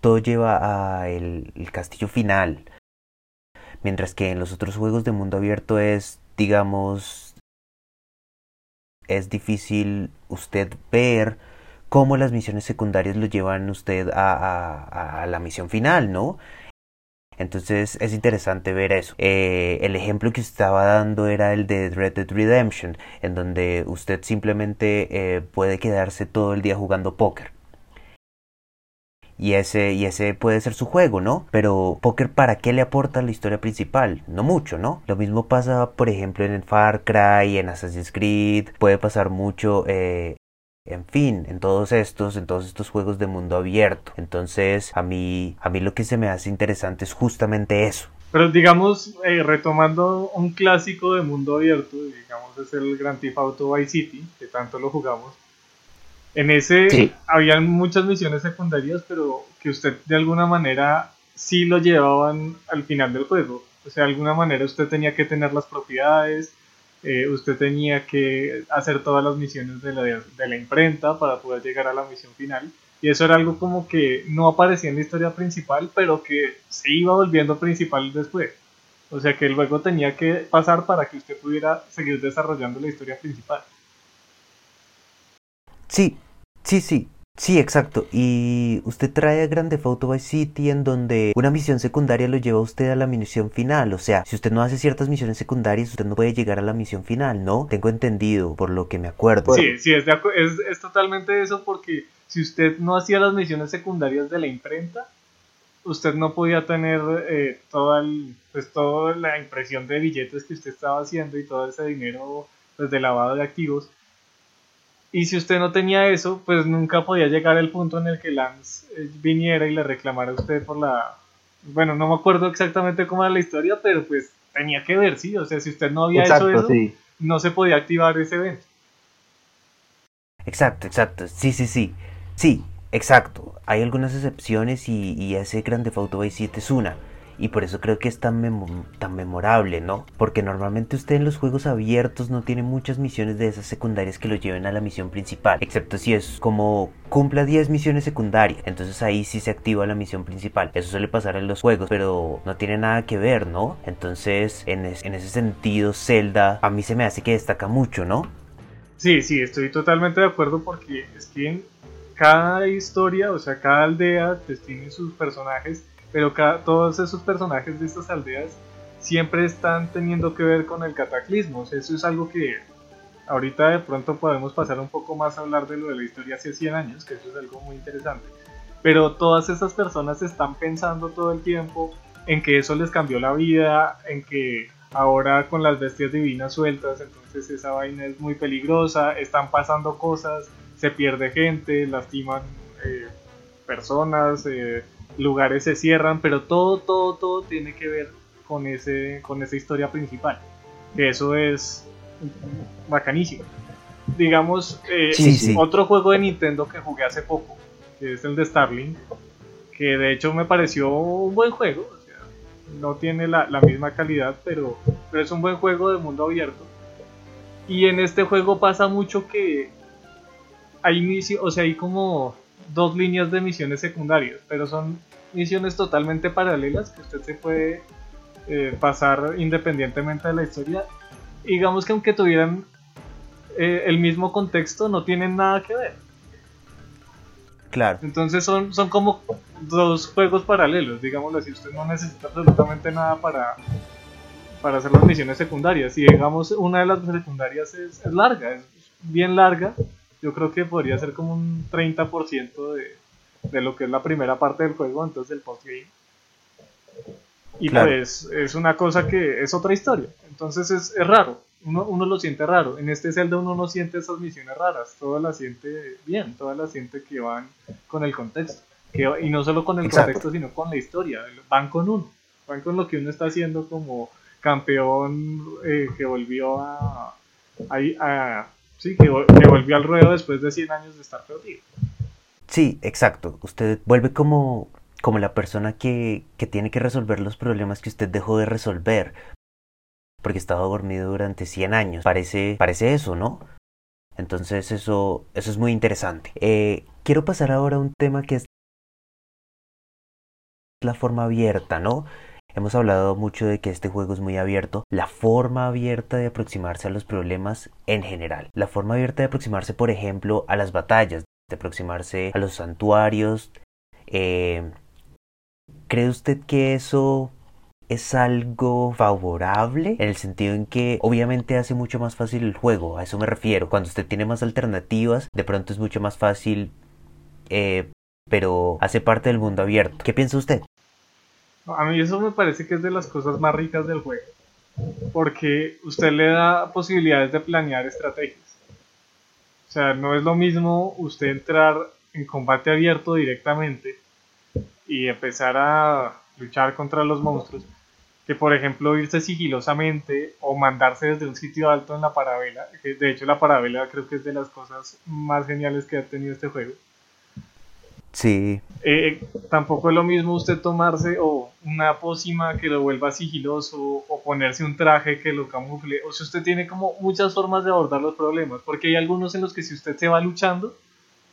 Todo lleva a el castillo final, Mientras que en los otros juegos de mundo abierto es, digamos, es difícil usted ver cómo las misiones secundarias lo llevan usted a, la misión final, ¿no? Entonces es interesante ver eso. Eh, el ejemplo que estaba dando era el de Red Dead Redemption, en donde usted simplemente eh, puede quedarse todo el día jugando póker y ese, y ese puede ser su juego, ¿no? Pero póker, ¿para qué le aporta la historia principal? No mucho, ¿no? Lo mismo pasa, por ejemplo, en Far Cry, en Assassin's Creed, puede pasar mucho eh, en fin, en todos estos, en todos estos juegos de mundo abierto. Entonces, a mí, a mí lo que se me hace interesante es justamente eso. Pero digamos, eh, retomando un clásico de mundo abierto, digamos es el Grand Theft Auto Vice City, que tanto lo jugamos. En ese habían muchas misiones secundarias, pero que usted de alguna manera sí lo llevaban al final del juego. O sea, de alguna manera usted tenía que tener las propiedades, eh, usted tenía que hacer todas las misiones de la, de la imprenta para poder llegar a la misión final. Y eso era algo como que no aparecía en la historia principal, pero que se iba volviendo principal después. O sea que el juego tenía que pasar para que usted pudiera seguir desarrollando la historia principal. Sí, sí, sí. Sí, exacto. Y usted trae a Grande Theft Vice City en donde una misión secundaria lo lleva a usted a la misión final. O sea, si usted no hace ciertas misiones secundarias, usted no puede llegar a la misión final, ¿no? Tengo entendido, por lo que me acuerdo. Sí, sí, es, es, totalmente eso porque si usted no hacía las misiones secundarias de la imprenta, usted no podía tener eh, toda, pues, toda la impresión de billetes que usted estaba haciendo y todo ese dinero pues, de lavado de activos. Y si usted no tenía eso, pues nunca podía llegar al punto en el que Lance eh, viniera y le reclamara a usted por la... Bueno, no me acuerdo exactamente cómo era la historia, pero pues tenía que ver, sí. O sea, si usted no había hecho eso, no se podía activar ese evento. Exacto, exacto. Sí, sí, sí. Sí, exacto. Hay algunas excepciones y, y ese Grande Auto Vice 7 es una. Y por eso creo que es tan, tan memorable, ¿no? Porque normalmente usted en los juegos abiertos no tiene muchas misiones de esas secundarias que lo lleven a la misión principal. Excepto si es como cumpla 10 misiones secundarias. Entonces ahí sí se activa la misión principal. Eso suele pasar en los juegos, pero no tiene nada que ver, ¿no? Entonces en, en ese sentido Zelda a mí se me hace que destaca mucho, ¿no? Sí, sí, estoy totalmente de acuerdo porque es que cada historia, o sea, cada aldea pues, tiene sus personajes, pero todos esos personajes de estas aldeas siempre están teniendo que ver con el cataclismo. O sea, eso es algo que ahorita de pronto podemos pasar un poco más a hablar de lo de la historia hace 100 años, que eso es algo muy interesante. Pero todas esas personas están pensando todo el tiempo en que eso les cambió la vida, en que ahora con las bestias divinas sueltas, entonces esa vaina es muy peligrosa, están pasando cosas, se pierde gente, lastiman eh, personas, eh, lugares se cierran, pero todo, todo, todo tiene que ver con, ese, con esa historia principal. Eso es bacanísimo. Digamos, eh, otro juego de Nintendo que jugué hace poco, que es el de Starling, que de hecho me pareció un buen juego, no tiene la, misma calidad, pero, pero es un buen juego de mundo abierto. Y en este juego pasa mucho que hay, o sea, hay como dos líneas de misiones secundarias, pero son misiones totalmente paralelas que usted se puede eh, pasar independientemente de la historia. Digamos que aunque tuvieran eh, el mismo contexto, no tienen nada que ver. Claro. Entonces son, son como dos juegos paralelos, digámoslo así. Usted no necesita absolutamente nada para, para hacer las misiones secundarias. Y digamos, una de las secundarias es, es larga, es bien larga. Yo creo que podría ser como un 30% de, de lo que es la primera parte del juego, entonces el postgame. Y pues es una cosa que es otra historia. Entonces es, es raro uno, uno, lo siente raro. En este Zelda uno no siente esas misiones raras, todo la siente bien, toda la siente que van con el contexto. Que, y no solo con el contexto, sino con la historia. Van con uno, van con lo que uno está haciendo como campeón eh, que volvió a, a, sí, que, que, volvió al ruedo después de 100 años de estar perdido. Sí, exacto. Usted vuelve como, como la persona que, que tiene que resolver los problemas que usted dejó de resolver porque estaba dormido durante 100 años. Parece, parece eso, ¿no? Entonces eso, eso es muy interesante. Eh, quiero pasar ahora a un tema que es la forma abierta, ¿no? Hemos hablado mucho de que este juego es muy abierto. La forma abierta de aproximarse a los problemas en general. La forma abierta de aproximarse, por ejemplo, a las batallas, de aproximarse a los santuarios. Eh, ¿Cree usted que eso es algo favorable en el sentido en que obviamente hace mucho más fácil el juego, a eso me refiero. Cuando usted tiene más alternativas, de pronto es mucho más fácil, eh, pero hace parte del mundo abierto. ¿Qué piensa usted? A mí eso me parece que es de las cosas más ricas del juego, porque usted le da posibilidades de planear estrategias. O sea, no es lo mismo usted entrar en combate abierto directamente y empezar a luchar contra los monstruos que por ejemplo irse sigilosamente o mandarse desde un sitio alto en la parabela, de hecho la parabela creo que es de las cosas más geniales que ha tenido este juego. Sí. Eh, tampoco es lo mismo usted tomarse o una pócima que lo vuelva sigiloso o ponerse un traje que lo camufle. O sea, usted tiene como muchas formas de abordar los problemas, porque hay algunos en los que si usted se va luchando,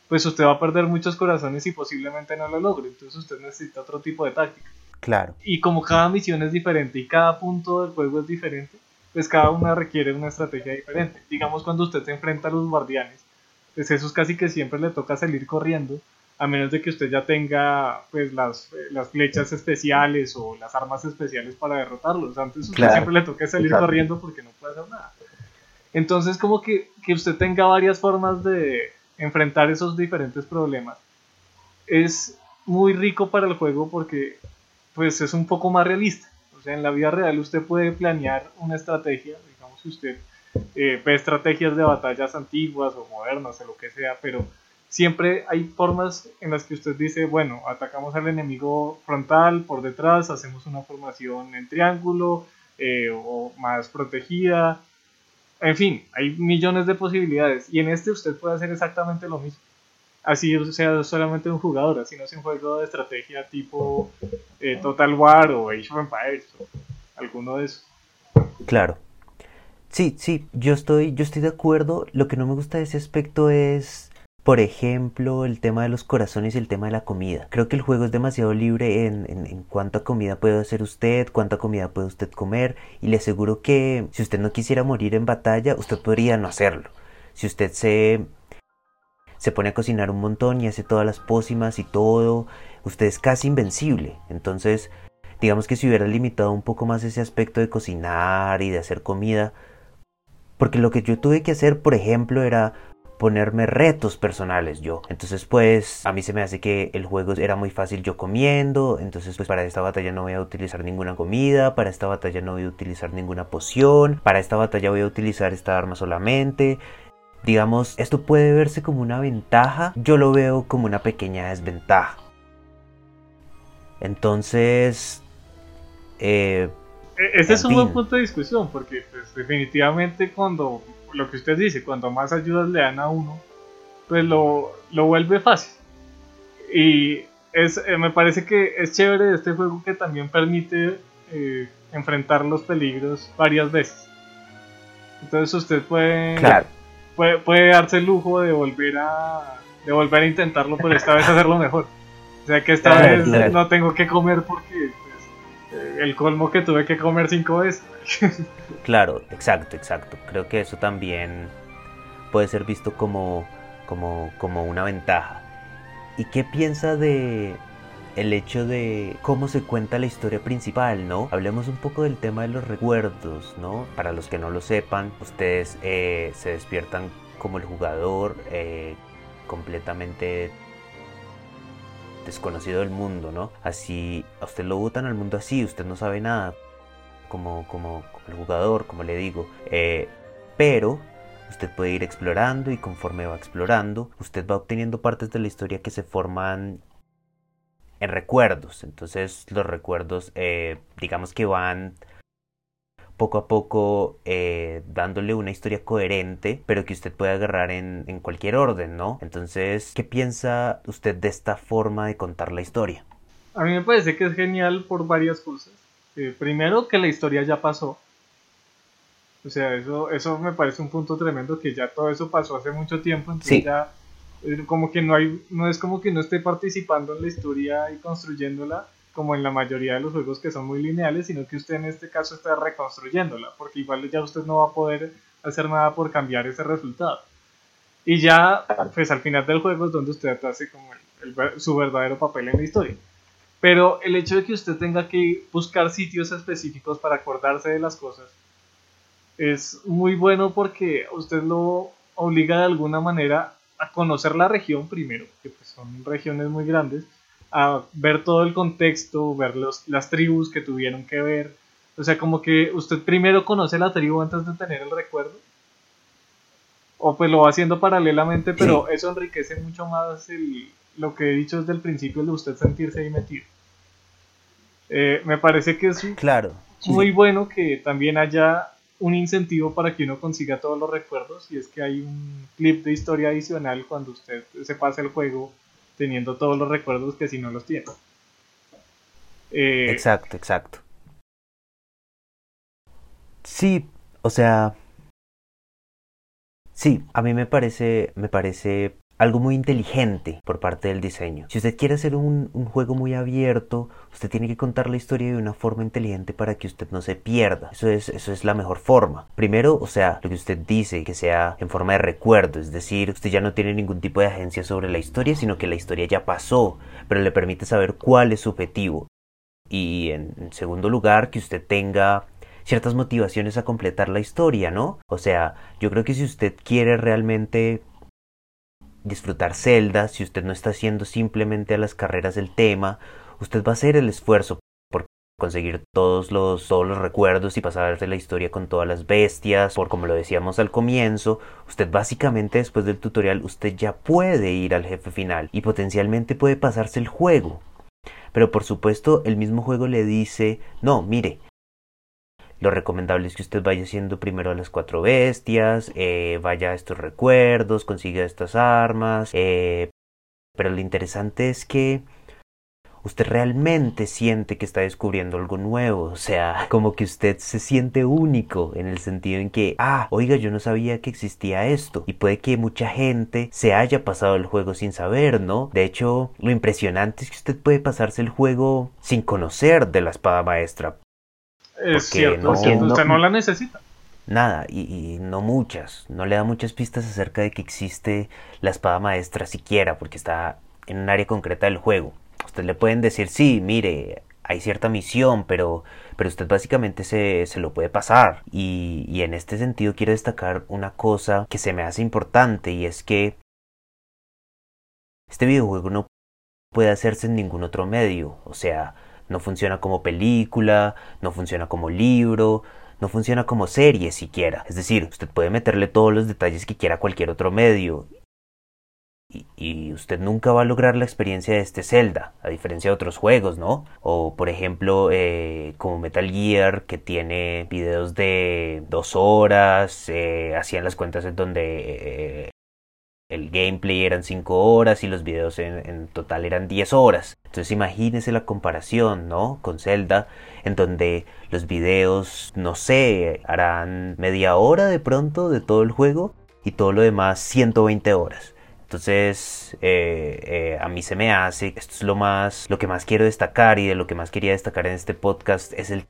pues usted va a perder muchos corazones y posiblemente no lo logre. Entonces usted necesita otro tipo de táctica. Claro. Y como cada misión es diferente y cada punto del juego es diferente, pues cada una requiere una estrategia diferente. Digamos cuando usted se enfrenta a los guardianes, pues esos casi que siempre le toca salir corriendo, a menos de que usted ya tenga pues las, las flechas especiales o las armas especiales para derrotarlos. Antes usted siempre le toca salir corriendo porque no puede hacer nada. Entonces como que, que usted tenga varias formas de enfrentar esos diferentes problemas es muy rico para el juego porque pues es un poco más realista. O sea, en la vida real usted puede planear una estrategia, digamos que usted eh, ve estrategias de batallas antiguas o modernas o lo que sea, pero siempre hay formas en las que usted dice, bueno, atacamos al enemigo frontal, por detrás, hacemos una formación en triángulo eh, o más protegida. En fin, hay millones de posibilidades y en este usted puede hacer exactamente lo mismo. Así sea solamente un jugador, así no es un juego de estrategia tipo eh, Total War o Age of Empires o alguno de esos. Claro. Sí, sí, yo estoy, yo estoy de acuerdo. Lo que no me gusta de ese aspecto es por ejemplo, el tema de los corazones y el tema de la comida. Creo que el juego es demasiado libre en, en, cuánta comida puede hacer usted, cuánta comida puede usted comer, y le aseguro que si usted no quisiera morir en batalla, usted podría no hacerlo. Si usted se, se pone a cocinar un montón y hace todas las pócimas y todo, usted es casi invencible. Entonces, digamos que si hubiera limitado un poco más ese aspecto de cocinar y de hacer comida, porque lo que yo tuve que hacer, por ejemplo, era ponerme retos personales yo. Entonces pues a mí se me hace que el juego era muy fácil yo comiendo, entonces pues para esta batalla no voy a utilizar ninguna comida, para esta batalla no voy a utilizar ninguna poción, para esta batalla voy a utilizar esta arma solamente. Digamos, esto puede verse como una ventaja, yo lo veo como una pequeña desventaja. Entonces, eh, e-, ese es un buen punto de discusión, porque pues, definitivamente cuando lo que usted dice, cuanto más ayudas le dan a uno, pues lo, lo vuelve fácil. Y es, eh, me parece que es chévere este juego que también permite eh, enfrentar los peligros varias veces. Entonces usted puede, puede, puede, darse el lujo de volver a de volver a intentarlo, pero esta vez hacerlo mejor. O sea que esta vez no tengo que comer porque el colmo que tuve que comer cinco veces. claro, exacto, exacto. Creo que eso también puede ser visto como, como, como una ventaja. ¿Y qué piensa de el hecho de cómo se cuenta la historia principal, ¿no? Hablemos un poco del tema de los recuerdos, ¿no? Para los que no lo sepan, ustedes eh, se despiertan como el jugador eh, completamente desconocido del mundo, ¿no? Así, a usted lo botan al mundo así, usted no sabe nada, como, como, el jugador, como le digo. Eh, pero usted puede ir explorando y conforme va explorando, usted va obteniendo partes de la historia que se forman en recuerdos. Entonces los recuerdos, eh, digamos que van poco a poco eh, dándole una historia coherente, pero que usted puede agarrar en, en, cualquier orden, ¿no? Entonces, ¿qué piensa usted de esta forma de contar la historia? A mí me parece que es genial por varias cosas. Eh, primero, que la historia ya pasó. O sea, eso, eso me parece un punto tremendo, que ya todo eso pasó hace mucho tiempo, entonces ya eh, como que no hay, no es como que no esté participando en la historia y construyéndola, como en la mayoría de los juegos que son muy lineales, sino que usted en este caso está reconstruyéndola, porque igual ya usted no va a poder hacer nada por cambiar ese resultado. Y ya, pues al final del juego es donde usted hace como su verdadero papel en la historia. Pero el hecho de que usted tenga que buscar sitios específicos para acordarse de las cosas es muy bueno porque usted lo obliga de alguna manera a conocer la región primero, que pues son regiones muy grandes, a ver todo el contexto, ver las tribus que tuvieron que ver. O sea, como que usted primero conoce la tribu antes de tener el recuerdo. O pues lo va haciendo paralelamente, pero eso enriquece mucho más lo que he dicho desde el principio de usted sentirse ahí metido. Eh, me parece que es claro, muy bueno que también haya un incentivo para que uno consiga todos los recuerdos y es que hay un clip de historia adicional cuando usted se pasa el juego teniendo todos los recuerdos que si no los tiene. Eh, exacto, exacto. Sí, o sea, sí, a mí me parece, me parece algo muy inteligente por parte del diseño. Si usted quiere hacer un, juego muy abierto, usted tiene que contar la historia de una forma inteligente para que usted no se pierda. Eso es, eso es la mejor forma. Primero, o sea, lo que usted dice, que sea en forma de recuerdo, es decir, usted ya no tiene ningún tipo de agencia sobre la historia, sino que la historia ya pasó, pero le permite saber cuál es su objetivo. Y en segundo lugar, que usted tenga ciertas motivaciones a completar la historia, ¿no? O sea, yo creo que si usted quiere realmente disfrutar Zelda, si usted no está haciendo simplemente a las carreras del tema, usted va a hacer el esfuerzo por conseguir todos los, todos los recuerdos y pasarse la historia con todas las bestias, por como lo decíamos al comienzo, usted básicamente después del tutorial usted ya puede ir al jefe final y potencialmente puede pasarse el juego. Pero por supuesto el mismo juego le dice, no, mire, lo recomendable es que usted vaya haciendo primero a las cuatro bestias, eh, vaya a estos recuerdos, consiga estas armas. Eh, pero lo interesante es que usted realmente siente que está descubriendo algo nuevo, o sea, como que usted se siente único en el sentido en que, ah, oiga, yo no sabía que existía esto, y puede que mucha gente se haya pasado el juego sin saber, ¿no? De hecho, lo impresionante es que usted puede pasarse el juego sin conocer de la espada maestra, es cierto, usted no la necesita. Nada, y, no muchas, no le da muchas pistas acerca de que existe la espada maestra siquiera, porque está en un área concreta del juego. Usted le pueden decir, sí, mire, hay cierta misión, pero, pero usted básicamente se, se lo puede pasar. Y, y en este sentido quiero destacar una cosa que se me hace importante, y es que este videojuego no puede hacerse en ningún otro medio, o sea, no funciona como película, no funciona como libro, no funciona como serie siquiera. Es decir, usted puede meterle todos los detalles que quiera a cualquier otro medio. Y, usted nunca va a lograr la experiencia de este Zelda, a diferencia de otros juegos, ¿no? O por ejemplo, eh, como Metal Gear, que tiene videos de dos horas, eh, hacían las cuentas en donde eh, el gameplay eran 5 horas y los videos en, total eran 10 horas. Entonces imagínese la comparación, ¿no? Con Zelda, en donde los videos, no sé, harán media hora de pronto de todo el juego y todo lo demás 120 horas. Entonces, eh, eh, a mí se me hace, esto es lo más, lo que más quiero destacar y de lo que más quería destacar en este podcast es el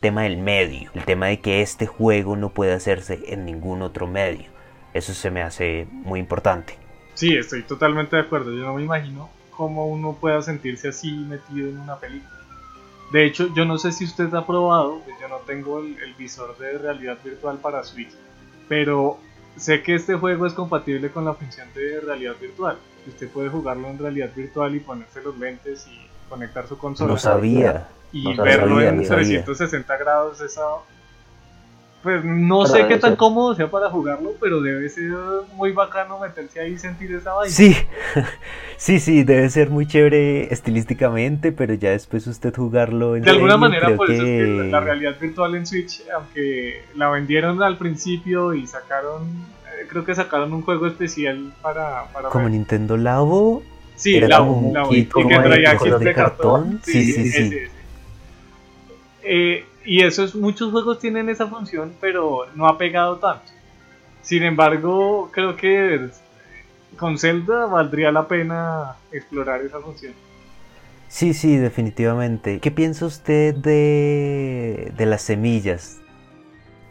tema del medio, el tema de que este juego no puede hacerse en ningún otro medio. Eso se me hace muy importante. Sí, estoy totalmente de acuerdo. Yo no me imagino cómo uno pueda sentirse así metido en una película. De hecho, yo no sé si usted ha probado, pues yo no tengo el, visor de realidad virtual para Switch, pero sé que este juego es compatible con la función de realidad virtual. Usted puede jugarlo en realidad virtual y ponerse los lentes y conectar su consola. No sabía. Y verlo en 360 grados, esa pues no sé qué tan cómodo sea para jugarlo, pero debe ser muy bacano meterse ahí y sentir esa vaina. Sí, sí, sí, debe ser muy chévere estilísticamente, pero ya después usted jugarlo en De alguna manera, por eso es que la realidad virtual en Switch, aunque la vendieron al principio y sacaron, eh, creo que sacaron un juego especial para... para como Nintendo Labo. Sí, Labo, Labo, y que traía de cartón. Sí, sí, sí. Eh, y esos, muchos juegos tienen esa función, pero no ha pegado tanto. Sin embargo, creo que con Zelda valdría la pena explorar esa función. Sí, sí, definitivamente. ¿Qué piensa usted de, de las semillas?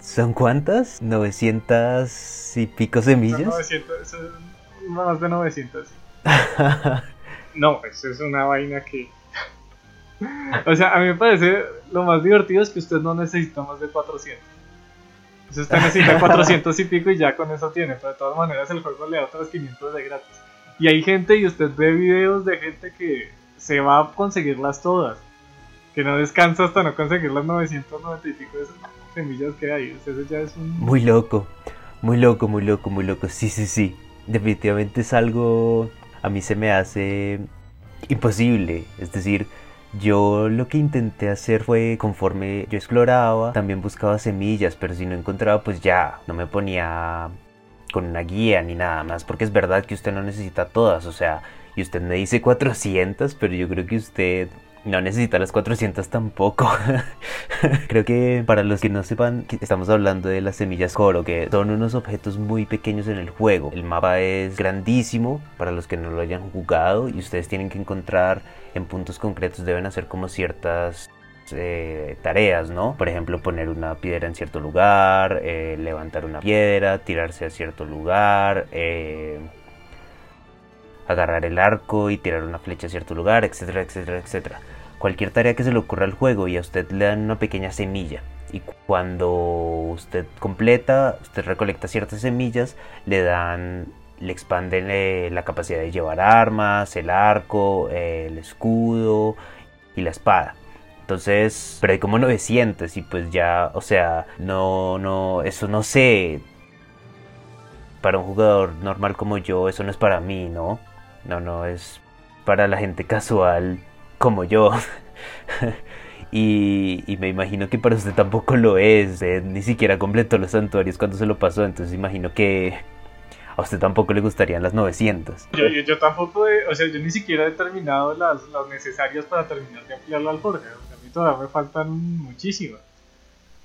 ¿Son cuántas? ¿900 y pico semillas? 900, más de 900. no, eso es una vaina que o sea, a mí me parece lo más divertido es que usted no necesita más de 400. usted necesita 400 y pico y ya con eso tiene, pero de todas maneras el juego le da otras 500 de gratis. Y hay gente, y usted ve videos de gente que se va a conseguirlas todas, que no descansa hasta no conseguir las 990 y pico de semillas que hay. Eso ya es un... Muy loco, muy loco, muy loco, muy loco. Sí, sí, sí. Definitivamente es algo, a mí se me hace imposible. Es decir, yo lo que intenté hacer fue, conforme yo exploraba, también buscaba semillas, pero si no encontraba, pues ya, no me ponía con una guía ni nada más, porque es verdad que usted no necesita todas, o sea, y usted me dice 400, pero yo creo que usted no necesita las 400 tampoco. Creo que para los que no sepan, estamos hablando de las semillas Coro, que son unos objetos muy pequeños en el juego. El mapa es grandísimo para los que no lo hayan jugado y ustedes tienen que encontrar en puntos concretos, deben hacer como ciertas eh, tareas, ¿no? Por ejemplo, poner una piedra en cierto lugar, eh, levantar una piedra, tirarse a cierto lugar, eh, agarrar el arco y tirar una flecha a cierto lugar, etcétera, etcétera, etcétera cualquier tarea que se le ocurra al juego y a usted le dan una pequeña semilla. Y cuando usted completa, usted recolecta ciertas semillas, le dan le expanden eh, la capacidad de llevar armas, el arco, el escudo y la espada. Entonces, pero hay como 900 y pues ya, o sea, no, no, eso no sé. Para un jugador normal como yo, eso no es para mí, ¿no? No, no, es para la gente casual como yo. y, y, me imagino que para usted tampoco lo es. ni siquiera completó los santuarios cuando se lo pasó, entonces imagino que a usted tampoco le gustarían las 900. Yo, yo, tampoco, o sea, yo ni siquiera he terminado las, las necesarias para terminar de ampliar la alforja. a mí todavía me faltan muchísimas.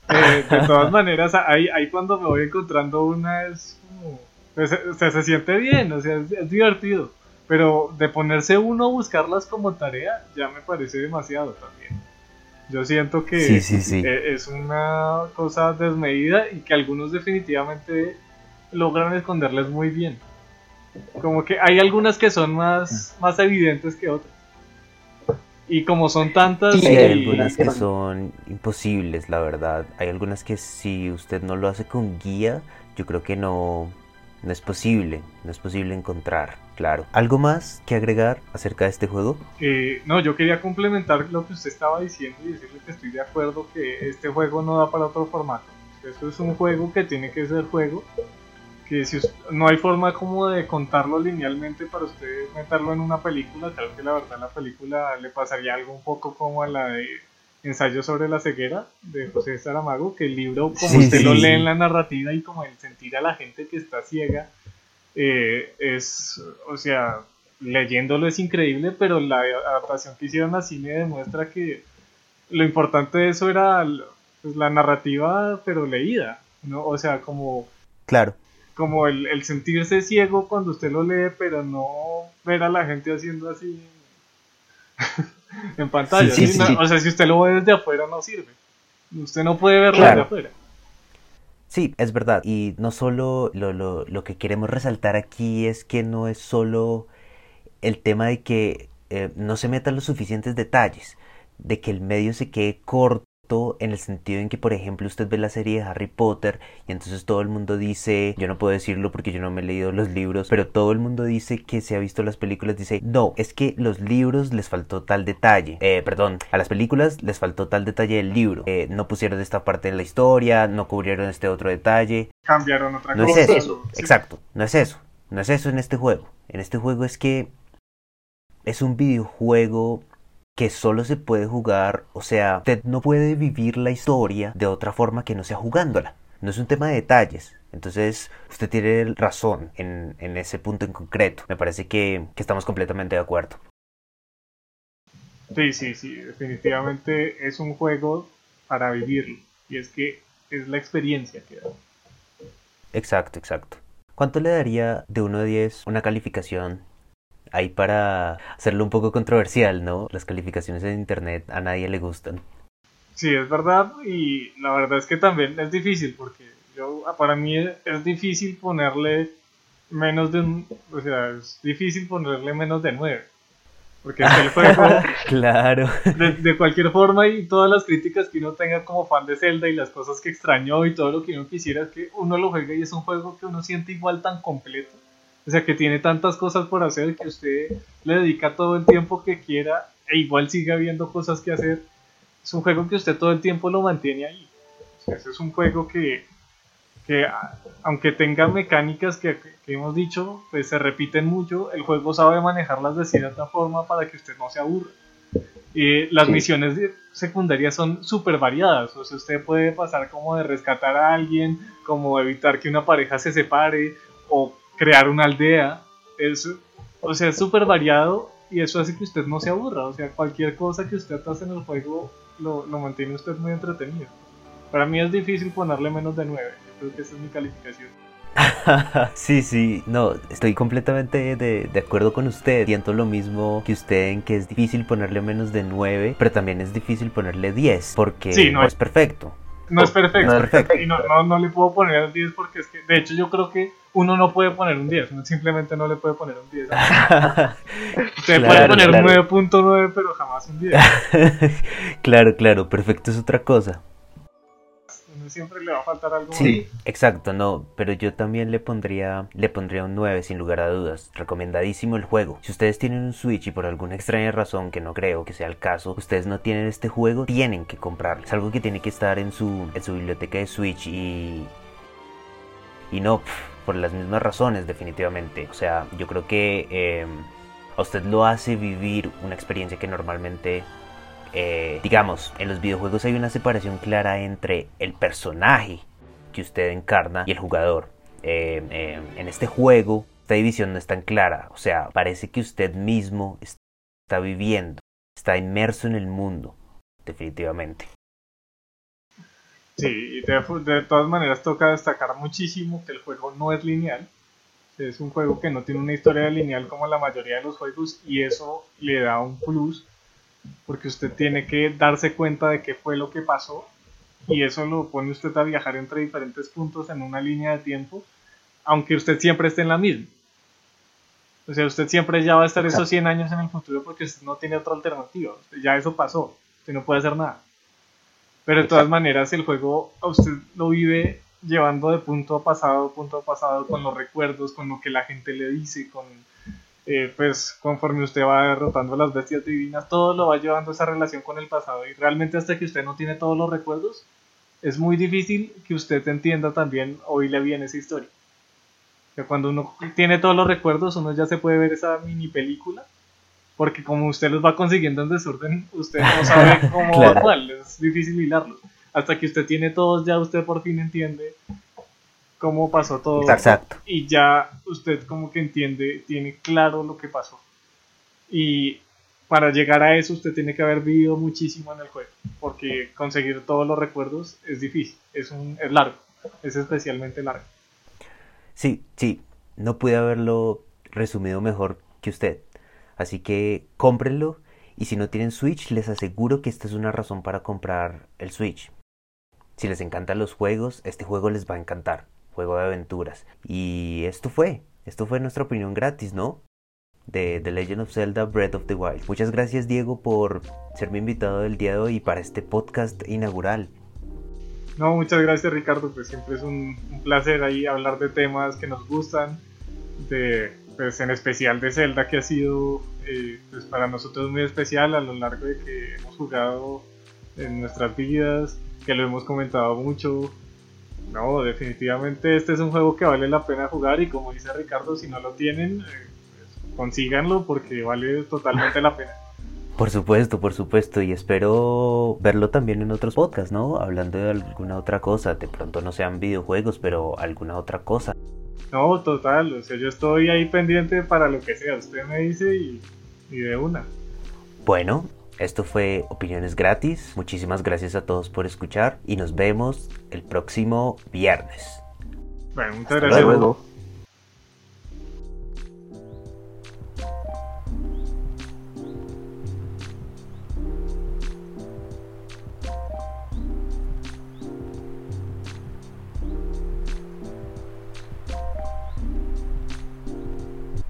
Eh, de todas maneras, ahí, ahí cuando me voy encontrando una es como... Pues, o sea, se siente bien, o sea, es, divertido. Pero de ponerse uno a buscarlas como tarea ya me parece demasiado también. Yo siento que e, es una cosa desmedida y que algunos definitivamente logran esconderles muy bien. Como que hay algunas que son más, más evidentes que otras. Y como son tantas... Sí, hay algunas que son imposibles, la verdad. Hay algunas que si usted no lo hace con guía, yo creo que no, no es posible. No es posible encontrar, claro. ¿Algo más que agregar acerca de este juego? Eh, no, yo quería complementar lo que usted estaba diciendo y decirle que estoy de acuerdo que este juego no da para otro formato. Esto es un juego que tiene que ser juego que si no hay forma como de contarlo linealmente para usted meterlo en una película, creo que la verdad la película le pasaría algo un poco como a la de Ensayo sobre la ceguera de José Saramago, que el libro como usted lo lee en la narrativa y como el sentir a la gente que está ciega eh, es, o sea, leyéndolo es increíble, pero la adaptación que hicieron a cine demuestra que lo importante de eso era pues, la narrativa, pero leída, ¿no? O sea, como... Claro. como el, el, sentirse ciego cuando usted lo lee, pero no ver a la gente haciendo así en pantalla. o sea, si usted lo ve desde afuera no sirve. Usted no puede verlo desde afuera. Sí, es verdad. Y no solo lo, lo, lo, que queremos resaltar aquí es que no es solo el tema de que eh, no se metan los suficientes detalles, de que el medio se quede corto en el sentido en que, por ejemplo, usted ve la serie de Harry Potter y entonces todo el mundo dice, yo no puedo decirlo porque yo no me he leído los libros, pero todo el mundo dice que se ha visto las películas, dice, no, es que los libros les faltó tal detalle, eh, perdón, a las películas les faltó tal detalle del libro, eh, no pusieron esta parte en la historia, no cubrieron este otro detalle. Cambiaron otra no cosa. No es eso, exacto, no es eso, no es eso en este juego. En este juego es que es un videojuego que solo se puede jugar, o sea, usted no puede vivir la historia de otra forma que no sea jugándola. No es un tema de detalles. Entonces, usted tiene razón en, en ese punto en concreto. Me parece que, que estamos completamente de acuerdo. Sí, sí, sí, definitivamente es un juego para vivirlo. Y es que es la experiencia que da. Exacto, exacto. ¿Cuánto le daría de 1 a 10 una calificación ahí para hacerlo un poco controversial, ¿no? Las calificaciones en internet a nadie le gustan. Sí, es verdad y la verdad es que también es difícil porque yo para mí es difícil ponerle menos de un, o sea, es difícil ponerle menos de nueve. Porque es el juego, claro. De, de, cualquier forma, y todas las críticas que uno tenga como fan de Zelda y las cosas que extrañó y todo lo que uno quisiera es que uno lo juegue y es un juego que uno siente igual tan completo o sea, que tiene tantas cosas por hacer que usted le dedica todo el tiempo que quiera e igual sigue habiendo cosas que hacer. Es un juego que usted todo el tiempo lo mantiene ahí. O sea, ese es un juego que, que aunque tenga mecánicas que, que, hemos dicho, pues se repiten mucho, el juego sabe manejarlas de cierta forma para que usted no se aburra. Y las misiones secundarias son súper variadas. O sea, usted puede pasar como de rescatar a alguien, como evitar que una pareja se separe, o crear una aldea. Es, o sea, es súper variado y eso hace que usted no se aburra. O sea, cualquier cosa que usted hace en el juego lo, lo mantiene usted muy entretenido. Para mí es difícil ponerle menos de 9. Yo creo que esa es mi calificación. sí, sí, no, estoy completamente de, de, acuerdo con usted. Siento lo mismo que usted en que es difícil ponerle menos de 9, pero también es difícil ponerle 10 porque no, es perfecto. No es perfecto. Y no, no, no, le puedo poner el 10 porque es que, de hecho, yo creo que uno no puede poner un 10, uno simplemente no le puede poner un 10. Usted puede poner un 9.9, pero jamás un 10. claro, claro, perfecto es otra cosa. siempre le va a faltar algo. Sí, exacto, no, pero yo también le pondría, le pondría un 9 sin lugar a dudas. Recomendadísimo el juego. Si ustedes tienen un Switch y por alguna extraña razón, que no creo que sea el caso, ustedes no tienen este juego, tienen que comprarlo. Es algo que tiene que estar en su, en su biblioteca de Switch y... Y no, por las mismas razones definitivamente. O sea, yo creo que eh, a usted lo hace vivir una experiencia que normalmente eh, digamos, en los videojuegos hay una separación clara entre el personaje que usted encarna y el jugador. Eh, eh, en este juego, esta división no es tan clara. O sea, parece que usted mismo está viviendo, está inmerso en el mundo, definitivamente. Sí, y de, todas maneras toca destacar muchísimo que el juego no es lineal. Es un juego que no tiene una historia lineal como la mayoría de los juegos y eso le da un plus porque usted tiene que darse cuenta de qué fue lo que pasó y eso lo pone usted a viajar entre diferentes puntos en una línea de tiempo, aunque usted siempre esté en la misma. O sea, usted siempre ya va a estar esos 100 años en el futuro porque usted no tiene otra alternativa. Ya eso pasó, usted no puede hacer nada. Pero de todas maneras el juego a usted lo vive llevando de punto a pasado, punto a pasado, con los recuerdos, con lo que la gente le dice, con eh, pues conforme usted va derrotando a las bestias divinas, todo lo va llevando esa relación con el pasado y realmente hasta que usted no tiene todos los recuerdos, es muy difícil que usted entienda también oírle bien esa historia. Que cuando uno tiene todos los recuerdos, uno ya se puede ver esa mini película, porque como usted los va consiguiendo en desorden, usted no sabe cómo claro. es difícil hilarlos. Hasta que usted tiene todos, ya usted por fin entiende cómo pasó todo. Exacto. Y ya usted como que entiende, tiene claro lo que pasó. Y para llegar a eso usted tiene que haber vivido muchísimo en el juego, porque conseguir todos los recuerdos es difícil, es, un, es largo, es especialmente largo. Sí, sí, no pude haberlo resumido mejor que usted. Así que cómprenlo y si no tienen Switch les aseguro que esta es una razón para comprar el Switch. Si les encantan los juegos, este juego les va a encantar juego de aventuras. Y esto fue, esto fue nuestra opinión gratis, ¿no? De The Legend of Zelda Breath of the Wild. Muchas gracias Diego por ser mi invitado del día de hoy para este podcast inaugural. No, muchas gracias Ricardo, pues siempre es un, placer ahí hablar de temas que nos gustan, de, pues en especial de Zelda que ha sido eh, pues para nosotros muy especial a lo largo de que hemos jugado en nuestras vidas, que lo hemos comentado mucho, no, definitivamente este es un juego que vale la pena jugar y como dice Ricardo, si no lo tienen, eh, pues, consíganlo porque vale totalmente la pena. Por supuesto, por supuesto, y espero verlo también en otros podcasts, ¿no? Hablando de alguna otra cosa, de pronto no sean videojuegos, pero alguna otra cosa. No, total, o sea, yo estoy ahí pendiente para lo que sea, usted me dice y, y de una. Bueno, esto fue Opiniones Gratis. Muchísimas gracias a todos por escuchar y nos vemos el próximo viernes. Bueno, muchas gracias. Luego.